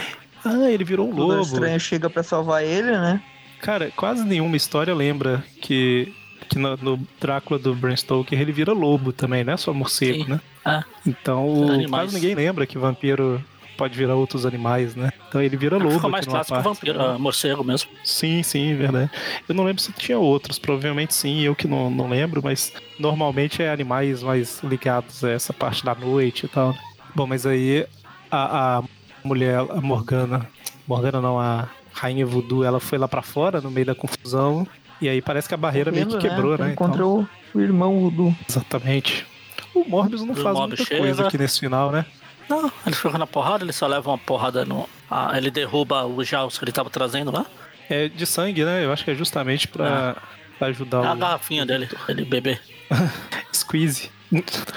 Ah, ele virou um lobo. O estranho chega pra salvar ele, né? Cara, quase nenhuma história lembra que que no, no, Drácula do Bram Stoker ele vira lobo também, né? Só morcego, Sim. né? Ah, então, quase ninguém lembra que vampiro pode virar outros animais, né? Então ele vira lobo. Ficou mais clássico parte, vampiro, né? morcego mesmo. Sim, sim, verdade. Eu não lembro se tinha outros, provavelmente sim, eu que não, não lembro, mas normalmente é animais mais ligados a essa parte da noite e tal. Né? Bom, mas aí a, a mulher, a Morgana, Morgana não, a Rainha Voodoo, ela foi lá para fora no meio da confusão e aí parece que a barreira meio que quebrou, né? né? Encontrou então... o irmão Voodoo. Exatamente. O Morbius não o faz muita chega. coisa aqui nesse final, né? Não, ele fica na porrada, ele só leva uma porrada no. Ah, ele derruba os jaus que ele tava trazendo lá. É de sangue, né? Eu acho que é justamente pra, ah. pra ajudar é o. a garrafinha dele, ele beber. Squeeze.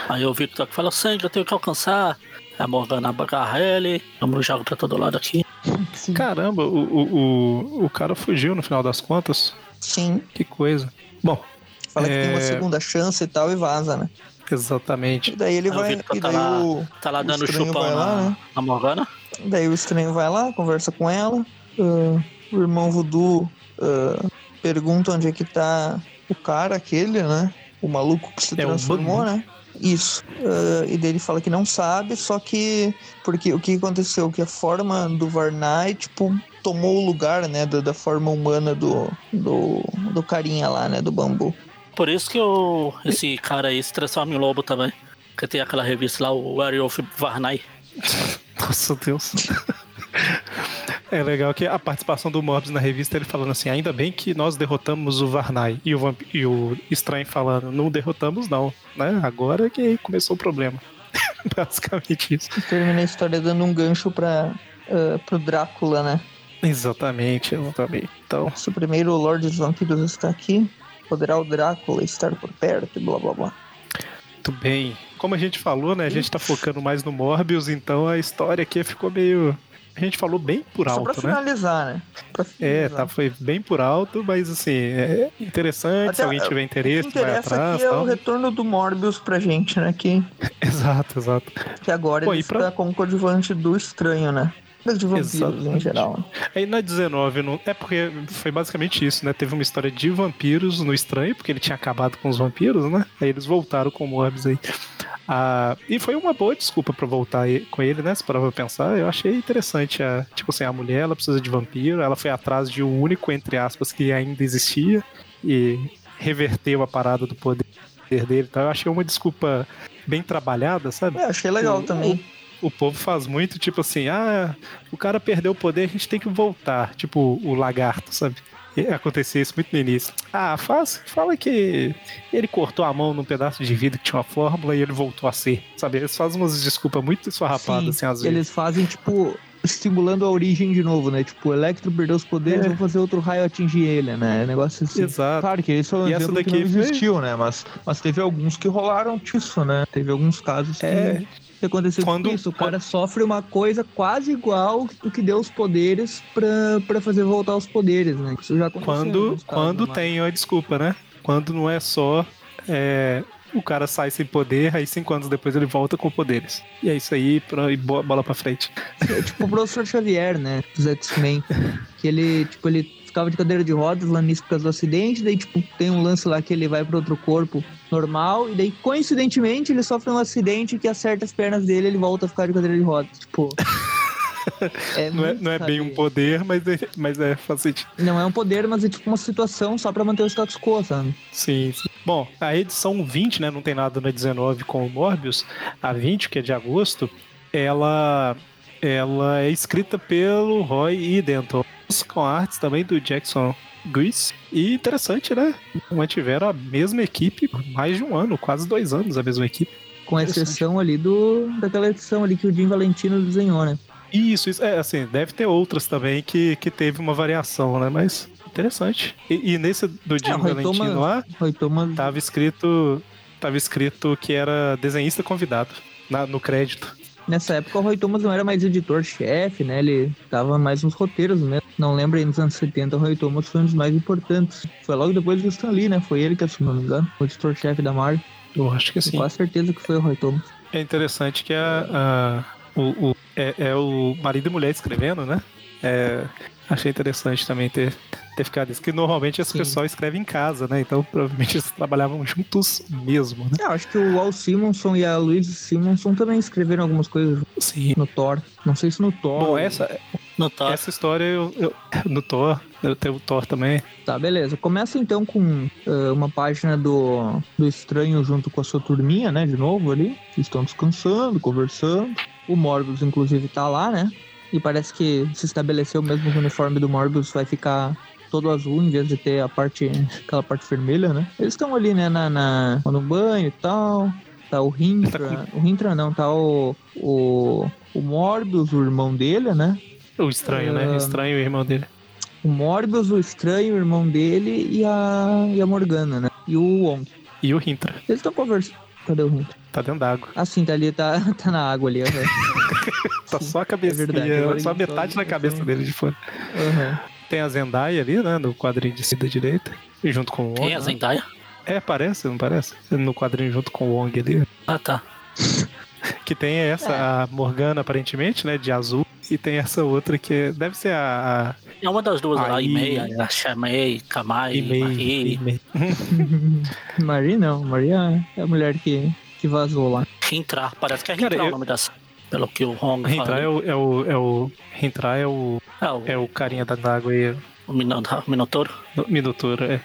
Aí o Victor fala: sangue, eu tenho que alcançar. A Morgana agarra ele, vamos jogo pra todo lado aqui. Sim. Caramba, o, o, o, o cara fugiu no final das contas. Sim. Que coisa. Bom. Fala é... que tem uma é, segunda chance e tal e vaza, né? Exatamente. E daí ele vai. E tá, lá, o, tá lá dando chupão na, lá, né? na Morgana. Daí o estranho vai lá, conversa com ela. Uh, o irmão Voodoo uh, pergunta onde é que tá o cara, aquele, né? O maluco que se É transformou, Bambu. né? Isso. Uh, e daí ele fala que não sabe, só que. Porque o que aconteceu? Que a forma do Varnai, tipo, tomou o lugar, né? Da, da forma humana do, do, do carinha lá, né? Do bambu. Por isso que o, esse cara aí se transforma em lobo também. Porque tem aquela revista lá, o Werewolf Varnai. Nossa Deus. É legal que a participação do Morbius na revista, ele falando assim, ainda bem que nós derrotamos o Varnai. E o, vamp... e o Estranho falando, não derrotamos não, né? Agora que começou o problema. Basicamente isso. E termina a história dando um gancho pra, uh, pro Drácula, né? Exatamente, exatamente. Então, Se o primeiro Lorde dos Vampiros está aqui, poderá o Drácula estar por perto e blá blá blá. muito bem. Como a gente falou, né? A gente tá focando mais no Morbius, então a história aqui ficou meio... A gente falou bem por Só pra alto, né? finalizar, né? Pra É, finalizar. tá, foi bem por alto, mas assim, é interessante, se Até, alguém tiver O interesse, que vai interessa atrás aqui é tal. o retorno do Morbius pra gente, né? Que, Exato, exato. que agora Pô, ele pra- está como coadjuvante do estranho, né? De vampiros em Exatamente. geral. né? Aí na 19, não... é porque foi basicamente isso, né? Teve uma história de vampiros no Estranho, porque ele tinha acabado com os vampiros, né? Aí eles voltaram com o Morbius aí. Ah, e foi uma boa desculpa pra voltar com ele, né? Se parar pra pensar, eu achei interessante. A, tipo assim, a mulher, ela precisa de vampiro, ela foi atrás de um único, entre aspas, que ainda existia e reverteu a parada do poder dele. Então eu achei uma desculpa bem trabalhada, sabe? É, achei legal O- também. O povo faz muito, tipo assim, ah, o cara perdeu o poder, a gente tem que voltar. Tipo o lagarto, sabe? Acontecia isso muito no início. Ah, faz, fala que ele cortou a mão num pedaço de vidro que tinha uma fórmula e ele voltou a ser. Sabe? Eles fazem umas desculpas muito esfarrapadas, assim, às vezes. eles fazem, tipo, estimulando a origem de novo, né? Tipo, o Electro perdeu os poderes, É. vamos fazer outro raio atingir ele, né? Negócio assim. Exato. Claro que isso é um exemplo que não foi- existiu, né? Mas, mas teve alguns que rolaram disso, né? Teve alguns casos É. que aconteceu Quando- isso. O cara sofre uma coisa quase igual do que deu os poderes pra, pra fazer voltar os poderes, né? Isso já aconteceu. Quando, quando tem a desculpa, né? Quando não é só. é, o cara sai sem poder, aí cinco anos depois ele volta com poderes. E é isso aí, pra, e bo- bola pra frente. É tipo o professor Xavier, né? Dos X-Men. Que ele, tipo, ele ficava de cadeira de rodas lá nisso por causa do acidente, daí, tipo, tem um lance lá que ele vai para outro corpo normal, e daí, coincidentemente, ele sofre um acidente que acerta as pernas dele e ele volta a ficar de cadeira de rodas. Tipo. É Não é, não é bem um poder, mas é, mas é sentido. Não é um poder, mas é tipo uma situação só pra manter o status quo, sabe? Sim, sim. Bom, a edição 20, né? Não tem nada na 19 com o Morbius. A 20, que é de agosto, ela, ela é escrita pelo Roy e Denton. Com artes também do Jackson Grease. E interessante, né? Mantiveram a mesma equipe por mais de um ano, quase dois anos a mesma equipe. Com exceção ali do daquela edição ali que o Jim Valentino desenhou, né? Isso, isso. É, assim, deve ter outras também que, que teve uma variação, né? Mas interessante. E, e nesse do Jim É, o Roy Valentino Thomas- lá, Thomas tava escrito. Tava escrito que era desenhista convidado na- no crédito. Nessa época o Roy Thomas não era mais editor-chefe, né? Ele tava mais nos roteiros mesmo. Não lembro aí nos anos 70, o Roy Thomas foi um dos mais importantes. Foi logo depois do Stan Lee, né? Foi ele que assumiu, não me engano. O editor-chefe da Marvel. Eu acho que sim. Com quase certeza que foi o Roy Thomas. É interessante que a, a- o, o- é, é o marido e mulher escrevendo, né? É, achei interessante também ter, ter ficado isso. Que normalmente esse Sim. pessoal escreve em casa, né? Então provavelmente eles trabalhavam juntos mesmo, né? Eu acho que o Al Simonson e a Louise Simonson também escreveram algumas coisas Sim. no Thor. Não sei se no Thor. Bom, essa, No tá. essa história eu, eu- no Thor, eu tenho o Thor também. Tá, beleza. Começa então com ah, uma página do, do Estranho junto com a sua turminha, né? De novo ali. Eles estão descansando, conversando. O Morbius, inclusive, tá lá, né? E parece que se estabeleceu mesmo que o uniforme do Morbius vai ficar todo azul em vez de ter a parte, aquela parte vermelha, né? Eles estão ali, né, na, na, no banho e tal. Tá o Rintra. O Rintra não, tá o, o, o Morbius, o irmão dele, né? O estranho, né? Ah. Estranho o irmão dele. O Morbius, o Estranho, o irmão dele e a, e a Morgana, né? E o Wong. E o Rintra. Eles estão conversando. Cadê o Rintra? Tá dentro d'água. Ah, sim, tá ali, tá, tá na água ali. aham. Tá só a cabeça. verdade, agora só metade da cabeça dele de fora. Aham. Tem a Zendaya ali, né? No quadrinho de cima da direita. E junto com o Wong. Quem é a Zendaya? É, parece, não parece? No quadrinho junto com o Wong ali. Ah, tá. Que tem essa, a Morgana, aparentemente, né? De azul. e tem essa outra que é, deve ser a. a É uma das duas, a Imei, a Chamei, Kamai, Imei, Marie, Imei. Marie não, Maria é a mulher que, que vazou lá. Rintra. Parece que é Cara, Rintra eu- o nome dessa. Pelo que o Hong Rintrar é o. É o, é o Rintrar é o, É o, é o carinha da água aí. o Mino- Minotouro. É.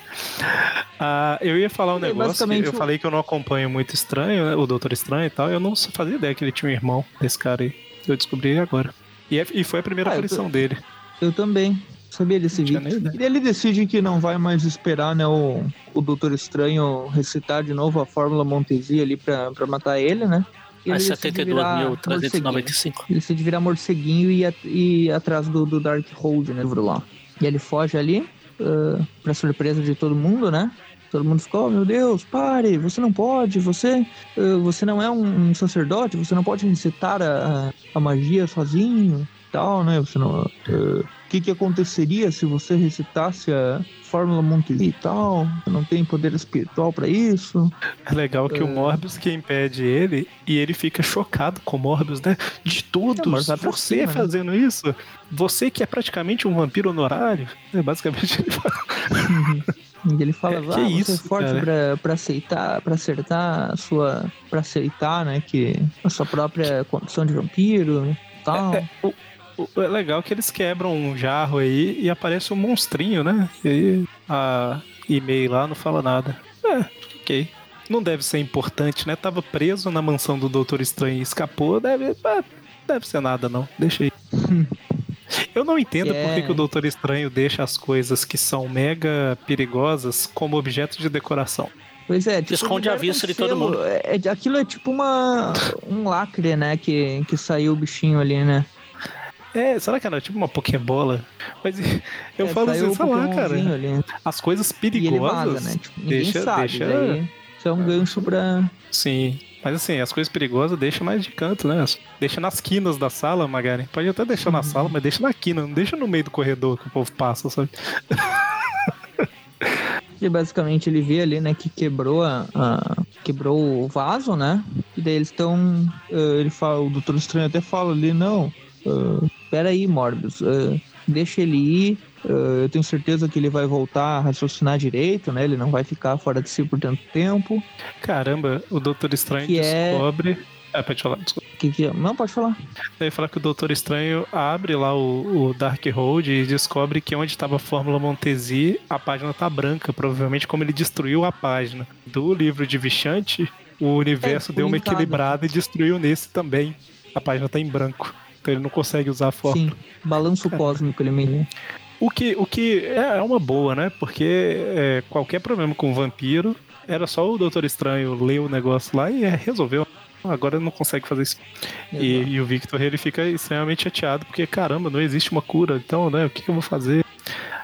Ah, eu ia falar um negócio. basicamente eu o- falei que eu não acompanho muito estranho, né, o Doutor Estranho e tal. Eu não fazia ideia que ele tinha um irmão desse cara aí. Eu descobri agora. E, é- e foi a primeira Ah, eu tô- aparição dele. Eu também. Sabia desse vídeo. E ele decide que não vai mais esperar, né, o, o Doutor Estranho recitar de novo a fórmula Montesi ali pra, pra matar ele, né? É ele Ele decide virar morceguinho. 72.395. Ele decide virar morceguinho e ir, at- e ir atrás do, do Dark Hold, né? Livro lá. E ele foge ali, ah, pra surpresa de todo mundo, né? Todo mundo ficou, oh, meu Deus, pare, você não pode, você, ah, você não é um, um sacerdote, você não pode recitar a, a magia sozinho, tal, né? Você não, ah, o que que aconteceria se você recitasse a fórmula Montesi e tal? Não tem poder espiritual pra isso? É legal que o Morbius que impede ele e ele fica chocado com o Morbius, né? De É, o todos, pra você cima, né? fazendo isso? Você que é praticamente um vampiro honorário? É basicamente ele fala. Ele fala, É, ah, que você é forte pra aceitar, pra acertar a sua. pra aceitar, né, que a sua própria condição de vampiro e tal. É, o- é legal que eles quebram um jarro aí e aparece um monstrinho, né? E aí a e-mail lá não fala nada. É, ok. Não deve ser importante, né? Tava preso na mansão do Doutor Estranho e escapou. Deve, ah, deve ser nada, não. Deixa aí. Eu não entendo por que, É. que o Doutor Estranho deixa as coisas que são mega perigosas como objeto de decoração. Pois é, tipo, Esconde a vista um de todo mundo. É, é- aquilo é tipo uma. um lacre, né, que, que saiu o bichinho ali, né? É, será que era tipo uma Pokébola? Mas eu É, falo assim, sei lá, cara. ali. As coisas ele perigosas. vaza, né? Tipo, deixa- sabe. deixa- Daí, isso é um gancho pra. Sim. Mas assim, as coisas perigosas deixa mais de canto, né? Deixa nas quinas da sala, Magari. Pode até deixar na sala, mas deixa na quina, não deixa no meio do corredor que o povo passa, sabe? E basicamente ele vê ali, né, que quebrou a, a- quebrou o vaso, né? E daí eles estão. ele fala, o Doutor Estranho até fala ali, não. ah, Pera aí, Morbius, ah, deixa ele ir. ah, eu tenho certeza que ele vai voltar a raciocinar direito, né? Ele não vai ficar fora de si por tanto tempo. Caramba, o Doutor Estranho Que é- descobre. É, pode falar, desculpa. Que que é? Não, pode falar. Daí fala que o Doutor Estranho abre lá o, o Dark Hold e descobre que onde estava a Fórmula Montesi, a página tá branca, provavelmente como ele destruiu a página. Do livro de Vichante, o universo É, deu uma equilibrada e destruiu nesse também. A página tá em branco. Então ele não consegue usar a fórmula. Sim, balanço cósmico ele meio. O que, o que é uma boa, né? Porque é, qualquer problema com o vampiro, era só o Doutor Estranho ler o negócio lá e é, resolveu. Agora ele não consegue fazer isso. E, e o Victor ele fica extremamente chateado, porque caramba, não existe uma cura, então, né? O que, que eu vou fazer?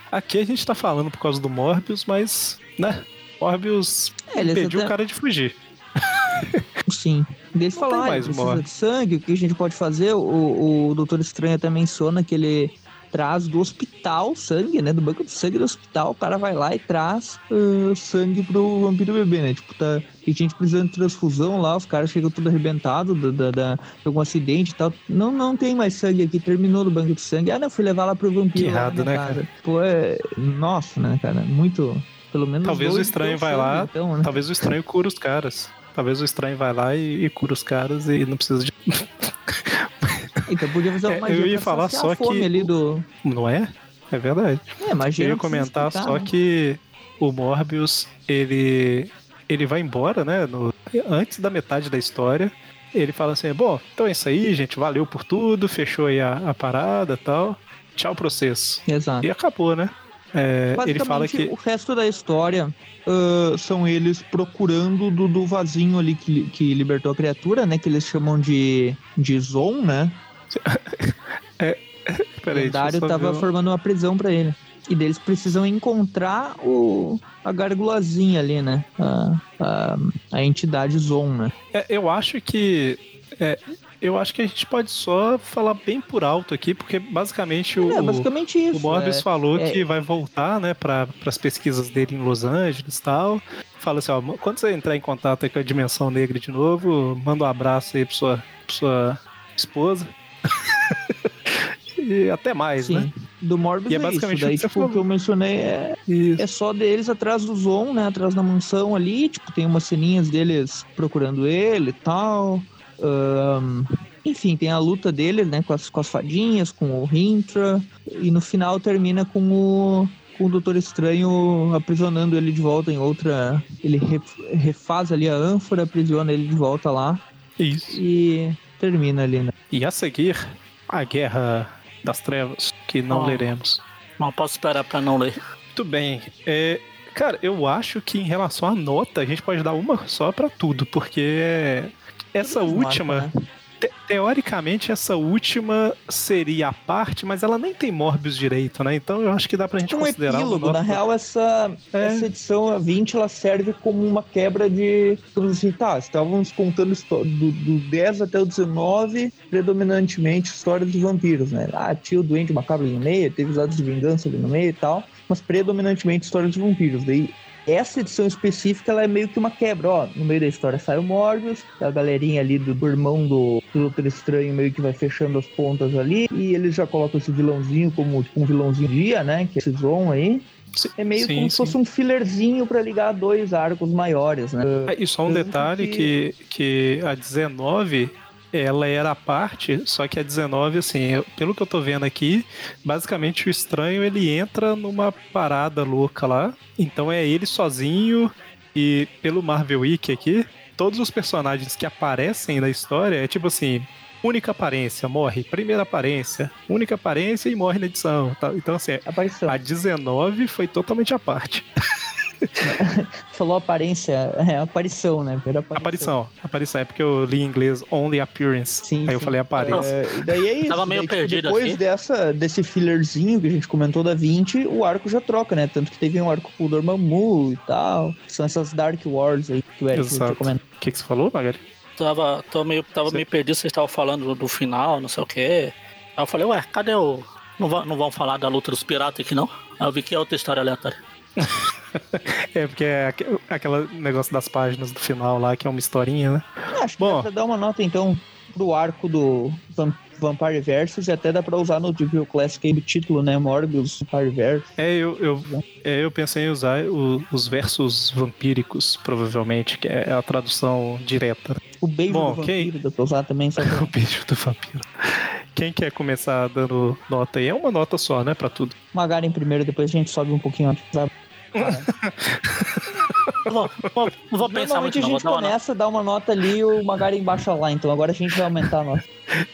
Aqui a gente tá falando por causa do Morbius, mas, né? Morbius É, eles impediu até- o cara de fugir. Sim. Falam, tem ah, mais precisa de sangue, o que a gente pode fazer? O, o Doutor Estranho até menciona que ele traz do hospital sangue, né? Do banco de sangue do hospital. O cara vai lá e traz. ah, sangue pro vampiro bebê, né? Tipo, tá. E gente precisando de transfusão lá, os caras chegam tudo arrebentado da, da, da- de algum acidente e tal. Não, não tem mais sangue aqui, terminou do banco de sangue. Ah, não, fui levar lá pro vampiro. Que errado, né, casa. cara? Pô, é. Nossa, né, cara? Muito. Pelo menos. Talvez o estranho vai sangue, lá, Então, né? Talvez o estranho cura os caras. Talvez o estranho vai lá e, e cura os caras e não precisa de. Então podia fazer uma É, eu ia falar só que ali do. Não é? É verdade. É, magia. Eu ia comentar só né? que o Morbius, ele ele vai embora, né? no- antes da metade da história. Ele fala assim: Bom, então é isso aí, gente. Valeu por tudo. Fechou aí a, a parada e tal. Tchau, processo. Exato. E acabou, né? É, ele fala que. o resto da história ah, são eles procurando do, do vasinho ali que, que libertou a criatura, né? Que eles chamam de, de Zon, né? o Peraí, deixa eu lendário só tava ver formando uma prisão pra ele. E deles precisam encontrar o, a gargulazinha ali, né? A, a, a entidade Zon, né? É, eu acho que. é, eu acho que a gente pode só falar bem por alto aqui, porque basicamente o, é basicamente isso. o Morbius é. falou é- que vai voltar, né, para as pesquisas dele em Los Angeles e tal. Fala assim, ó, quando você entrar em contato com a Dimensão Negra de novo, manda um abraço aí pra sua, pra sua esposa. e até mais, Sim. né? Do Morbius e é basicamente isso. Daí, que, tipo, o que eu mencionei é, é só deles atrás do Zon, né? Atrás da mansão ali. Tipo, tem umas ceninhas deles procurando ele e tal. Um, enfim, tem a luta dele, né? Com as, com as fadinhas, com o Rintra. E no final termina com o com o Doutor Estranho aprisionando ele de volta em outra. Ele refaz ali a ânfora, aprisiona ele de volta lá. Isso. E termina ali, né? E a seguir, a Guerra das Trevas, que não oh. leremos. Não posso esperar para não ler. Muito bem. É, cara, eu acho que em relação à nota, a gente pode dar uma só para tudo, porque essa última. Marca, né? te teoricamente, essa última seria a parte, mas ela nem tem Morbius direito, né? Então eu acho que dá pra gente um considerar. Epílogo. Na real, essa, é. essa edição, a 20, ela serve como uma quebra de. Assim, tá, estávamos contando do, do 10 até o 19, predominantemente histórias de vampiros, né? Ah, tinha o Doente Macabro ali no meio, teve os lados de vingança ali no meio e tal, mas predominantemente histórias de vampiros. Daí essa edição específica ela é meio que uma quebra, ó. No meio da história sai o Morbius, a galerinha ali do, do irmão do, do Doutor Estranho meio que vai fechando as pontas ali, e eles já colocam esse vilãozinho como tipo, um vilãozinho dia, né? Que é esse Zon aí. É meio sim, como sim. se fosse um fillerzinho para ligar dois arcos maiores, né? É, e só um detalhe que... que, que a 19 ela era a parte, só que a 19, assim, pelo que eu tô vendo aqui, basicamente o estranho ele entra numa parada louca lá. Então é ele sozinho e pelo Marvel Wiki aqui, todos os personagens que aparecem na história é tipo assim, única aparência, morre. Primeira aparência, única aparência e morre na edição. Tá? Então, assim, Aparição. a 19 foi totalmente à parte. Falou aparência, é aparição, né? Aparição. aparição. aparição. É porque eu li em inglês only appearance. Sim, Aí sim. eu falei aparência. É, daí é isso. Tava meio daí, tipo, perdido Depois aqui. dessa, desse fillerzinho que a gente comentou da 20, o arco já troca, né? Tanto que teve um arco com o Dormammu e tal. São essas Dark Wars aí que o Eric já comentou. O que, que você falou, Magari? Tava, tava, meio, tava meio perdido, vocês estavam falando do, do final, não sei o quê. Aí eu falei, ué, cadê o. Não vão, não vão falar da luta dos piratas aqui, não? Aí eu vi que é outra história aleatória. é, porque é aquele negócio das páginas do final lá, que é uma historinha, né? Acho que Bom, dá pra dar uma nota, então, pro arco do Vampire Versus e até dá pra usar no Devil Classic aí, o título, né? Morbius Vampire Versus. É, eu, eu, é, eu pensei em usar o, os versos vampíricos, provavelmente, que é a tradução direta. O beijo Bom, do vampiro quem... dá pra usar também, sabe? o beijo do vampiro. Quem quer começar dando nota aí? É uma nota só, né, pra tudo. Magaren primeiro, depois a gente sobe um pouquinho antes, sabe? Vou, vou, vou pensar muito, a gente não, começa a dar uma nota ali e o Magari embaixo lá, então agora a gente vai aumentar a nota.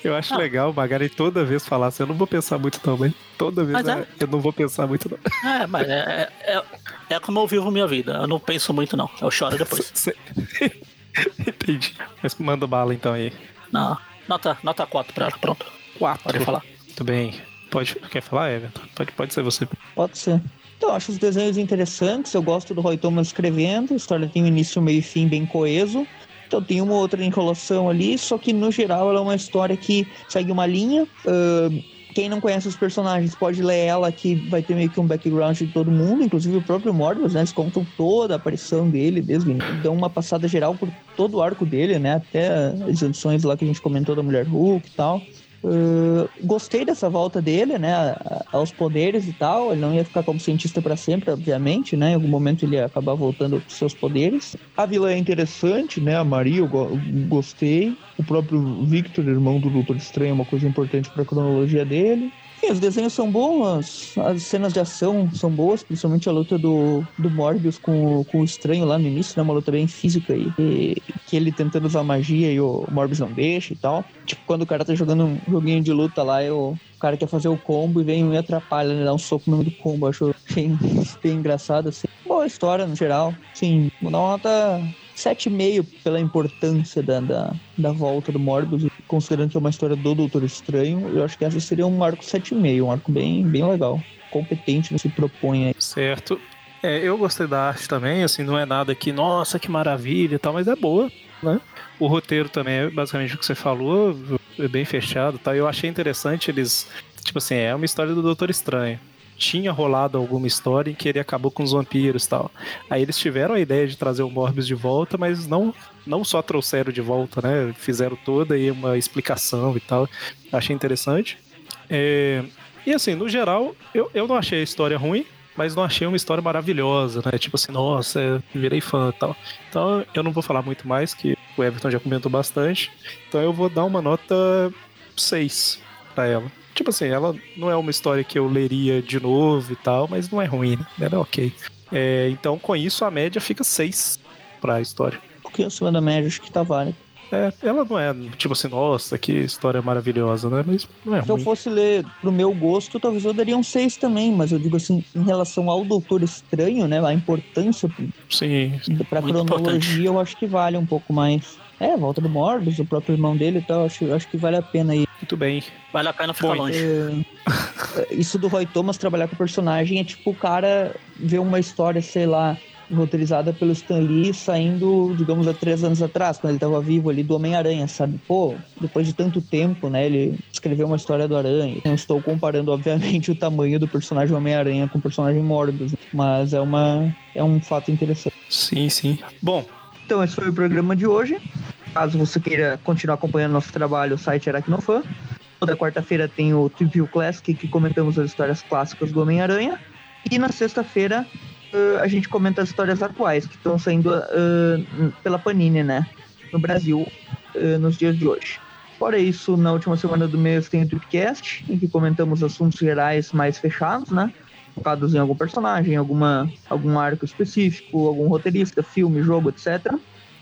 Eu acho legal o Magari toda vez falar assim, eu não vou pensar muito também. Toda vez é, é. eu não vou pensar muito não. É, mas é, é, é, como eu vivo minha vida, eu não penso muito não, eu choro depois. Entendi. Mas manda bala então aí. Não, nota, nota 4 pra ela, pronto. 4. Pode falar. Muito bem. Pode, quer falar, Everton? Pode, pode ser você. Pode ser. Então, acho os desenhos interessantes. Eu gosto do Roy Thomas escrevendo. A história tem um início, meio e fim bem coeso. Então tem uma outra enrolação ali, só que no geral ela é uma história que segue uma linha. Uh, quem não conhece os personagens pode ler ela, que vai ter meio que um background de todo mundo, inclusive o próprio Morbius, né? Eles contam toda a aparição dele, desde dão uma passada geral por todo o arco dele, né? Até as edições lá que a gente comentou da Mulher Hulk e tal. Uh, gostei dessa volta dele, né, aos poderes e tal. Ele não ia ficar como cientista para sempre, obviamente, né? Em algum momento ele ia acabar voltando aos seus poderes. A vilã é interessante, né? A Maria, eu go gostei. O próprio Victor, irmão do Doutor Estranho, é uma coisa importante para a cronologia dele. Sim, os desenhos são bons, as cenas de ação são boas, principalmente a luta do, do Morbius com, com o estranho lá no início, né? Uma luta bem física aí. E, que ele tentando usar magia e o Morbius não deixa e tal. Tipo, quando o cara tá jogando um joguinho de luta lá, eu, o cara quer fazer o combo e vem e atrapalha, né? Dá um soco no meio do combo. Acho bem, bem engraçado, assim. Boa história no geral. Sim, vou dar uma nota 7,5 pela importância da, da, da, volta do Morbius, considerando que é uma história do Doutor Estranho, eu acho que essa seria um arco 7,5, um arco bem, bem legal, competente no que se propõe aí. Certo. É, eu gostei da arte também, assim, não é nada que, nossa, que maravilha e tal, mas é boa, né? O roteiro também é basicamente o que você falou, é bem fechado, tá? Eu achei interessante eles, tipo assim, é uma história do Doutor Estranho tinha rolado alguma história em que ele acabou com os vampiros e tal. Aí eles tiveram a ideia de trazer o Morbius de volta, mas não, não só trouxeram de volta, né? Fizeram toda aí uma explicação e tal. Achei interessante. É, e assim, no geral, eu, eu não achei a história ruim, mas não achei uma história maravilhosa, né? Tipo assim, nossa, virei fã e tal. Então eu não vou falar muito mais, que o Everton já comentou bastante. Então eu vou dar uma nota 6 pra ela. Tipo assim, ela não é uma história que eu leria de novo e tal, mas não é ruim, né? Ela é ok. É, então com isso a média fica 6 pra história. Pouquinho acima da média, acho que tá válido. É, ela não é tipo assim, nossa, que história maravilhosa, né? Mas não é Se eu ruim. fosse ler pro meu gosto, talvez eu daria um 6 também, mas eu digo assim, em relação ao Doutor Estranho, né? A importância Sim, pra cronologia, importante. eu acho que vale um pouco mais. É, a volta do Morbius, o próprio irmão dele e tal, acho, acho que vale a pena aí. muito bem. Vale a pena ficar Bom, longe. É, isso do Roy Thomas trabalhar com o personagem é tipo o cara ver uma história, sei lá, roteirizada pelo Stan Lee saindo, digamos, há três anos atrás, quando ele tava vivo ali, do Homem-Aranha, sabe? Pô, depois de tanto tempo, né, ele escreveu uma história do Aranha. Não estou comparando, obviamente, o tamanho do personagem Homem-Aranha com o personagem Morbius, mas é, uma, é um fato interessante. Sim, sim. Bom, Então, esse foi o programa de hoje. Caso você queira continuar acompanhando nosso trabalho, o site Aracnofan. Toda quarta-feira tem o Trivia Classic, que comentamos as histórias clássicas do Homem-Aranha. E na sexta-feira eh, a gente comenta as histórias atuais, que estão saindo eh, pela Panini, né? No Brasil, eh, nos dias de hoje. Fora isso, na última semana do mês tem o Tripcast, em que comentamos assuntos gerais mais fechados, né? Focados em algum personagem, alguma, algum arco específico, algum roteirista, filme, jogo, etc.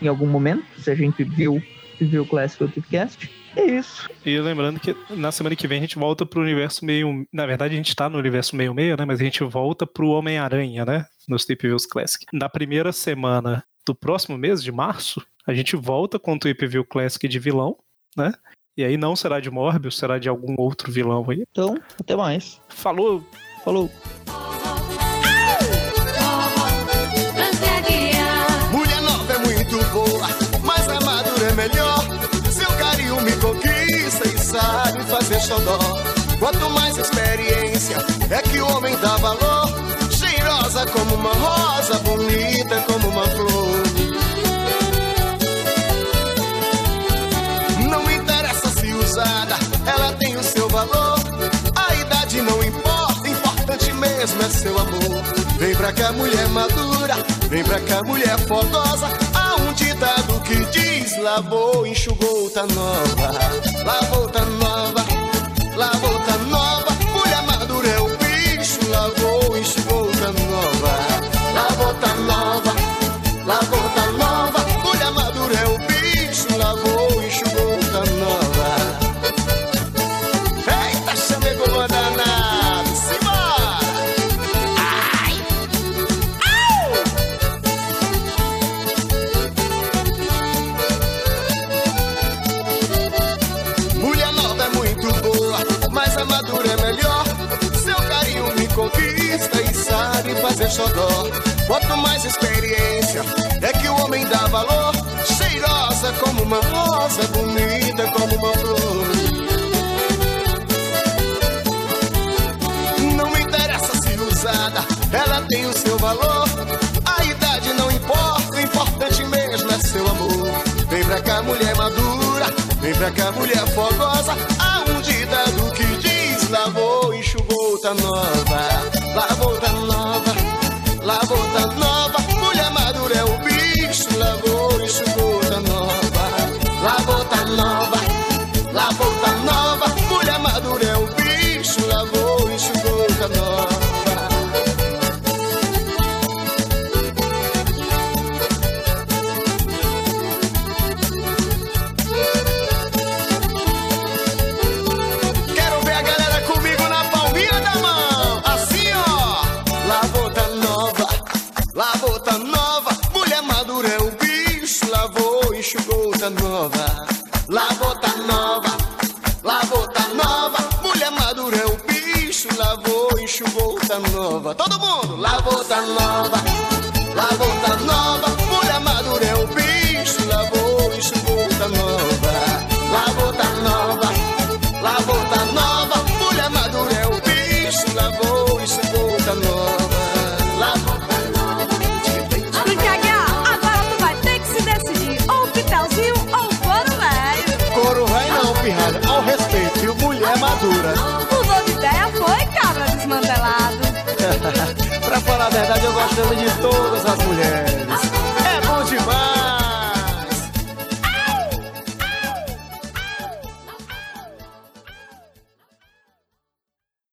em algum momento, se a gente viu, viu o Classic ou Tipcast. É isso. E lembrando que na semana que vem a gente volta pro universo meio. Na verdade, a gente tá no universo meio meio, né? Mas a gente volta pro Homem-Aranha, né? Nos Tip Views Classic. Na primeira semana do próximo mês, de março, a gente volta com o Tip View Classic de vilão, né? E aí não será de Morbius, será de algum outro vilão aí. Então, até mais. Falou! Falou. Melhor. Seu carinho me conquista e sabe fazer xodó. Quanto mais experiência, é que o homem dá valor. Cheirosa como uma rosa, bonita como uma flor. Não interessa se usada, ela tem o seu valor. A idade não importa, importante mesmo é seu amor. Vem pra cá, mulher madura, vem pra cá, mulher fogosa. Ditado que diz: lavou, enxugou, tá nova. Lavou, tá nova, lavou, tá nova. Xodó. Quanto mais experiência, é que o homem dá valor. Cheirosa como uma rosa, bonita como uma flor. Não me interessa se usada, ela tem o seu valor. A idade não importa, o importante mesmo é seu amor. Vem pra cá, mulher madura, vem pra cá, mulher fogosa. Há um ditado que diz: lavou, enxugou, tá nova. Lavou, tá nova, lavou, tá nova. Lavou tá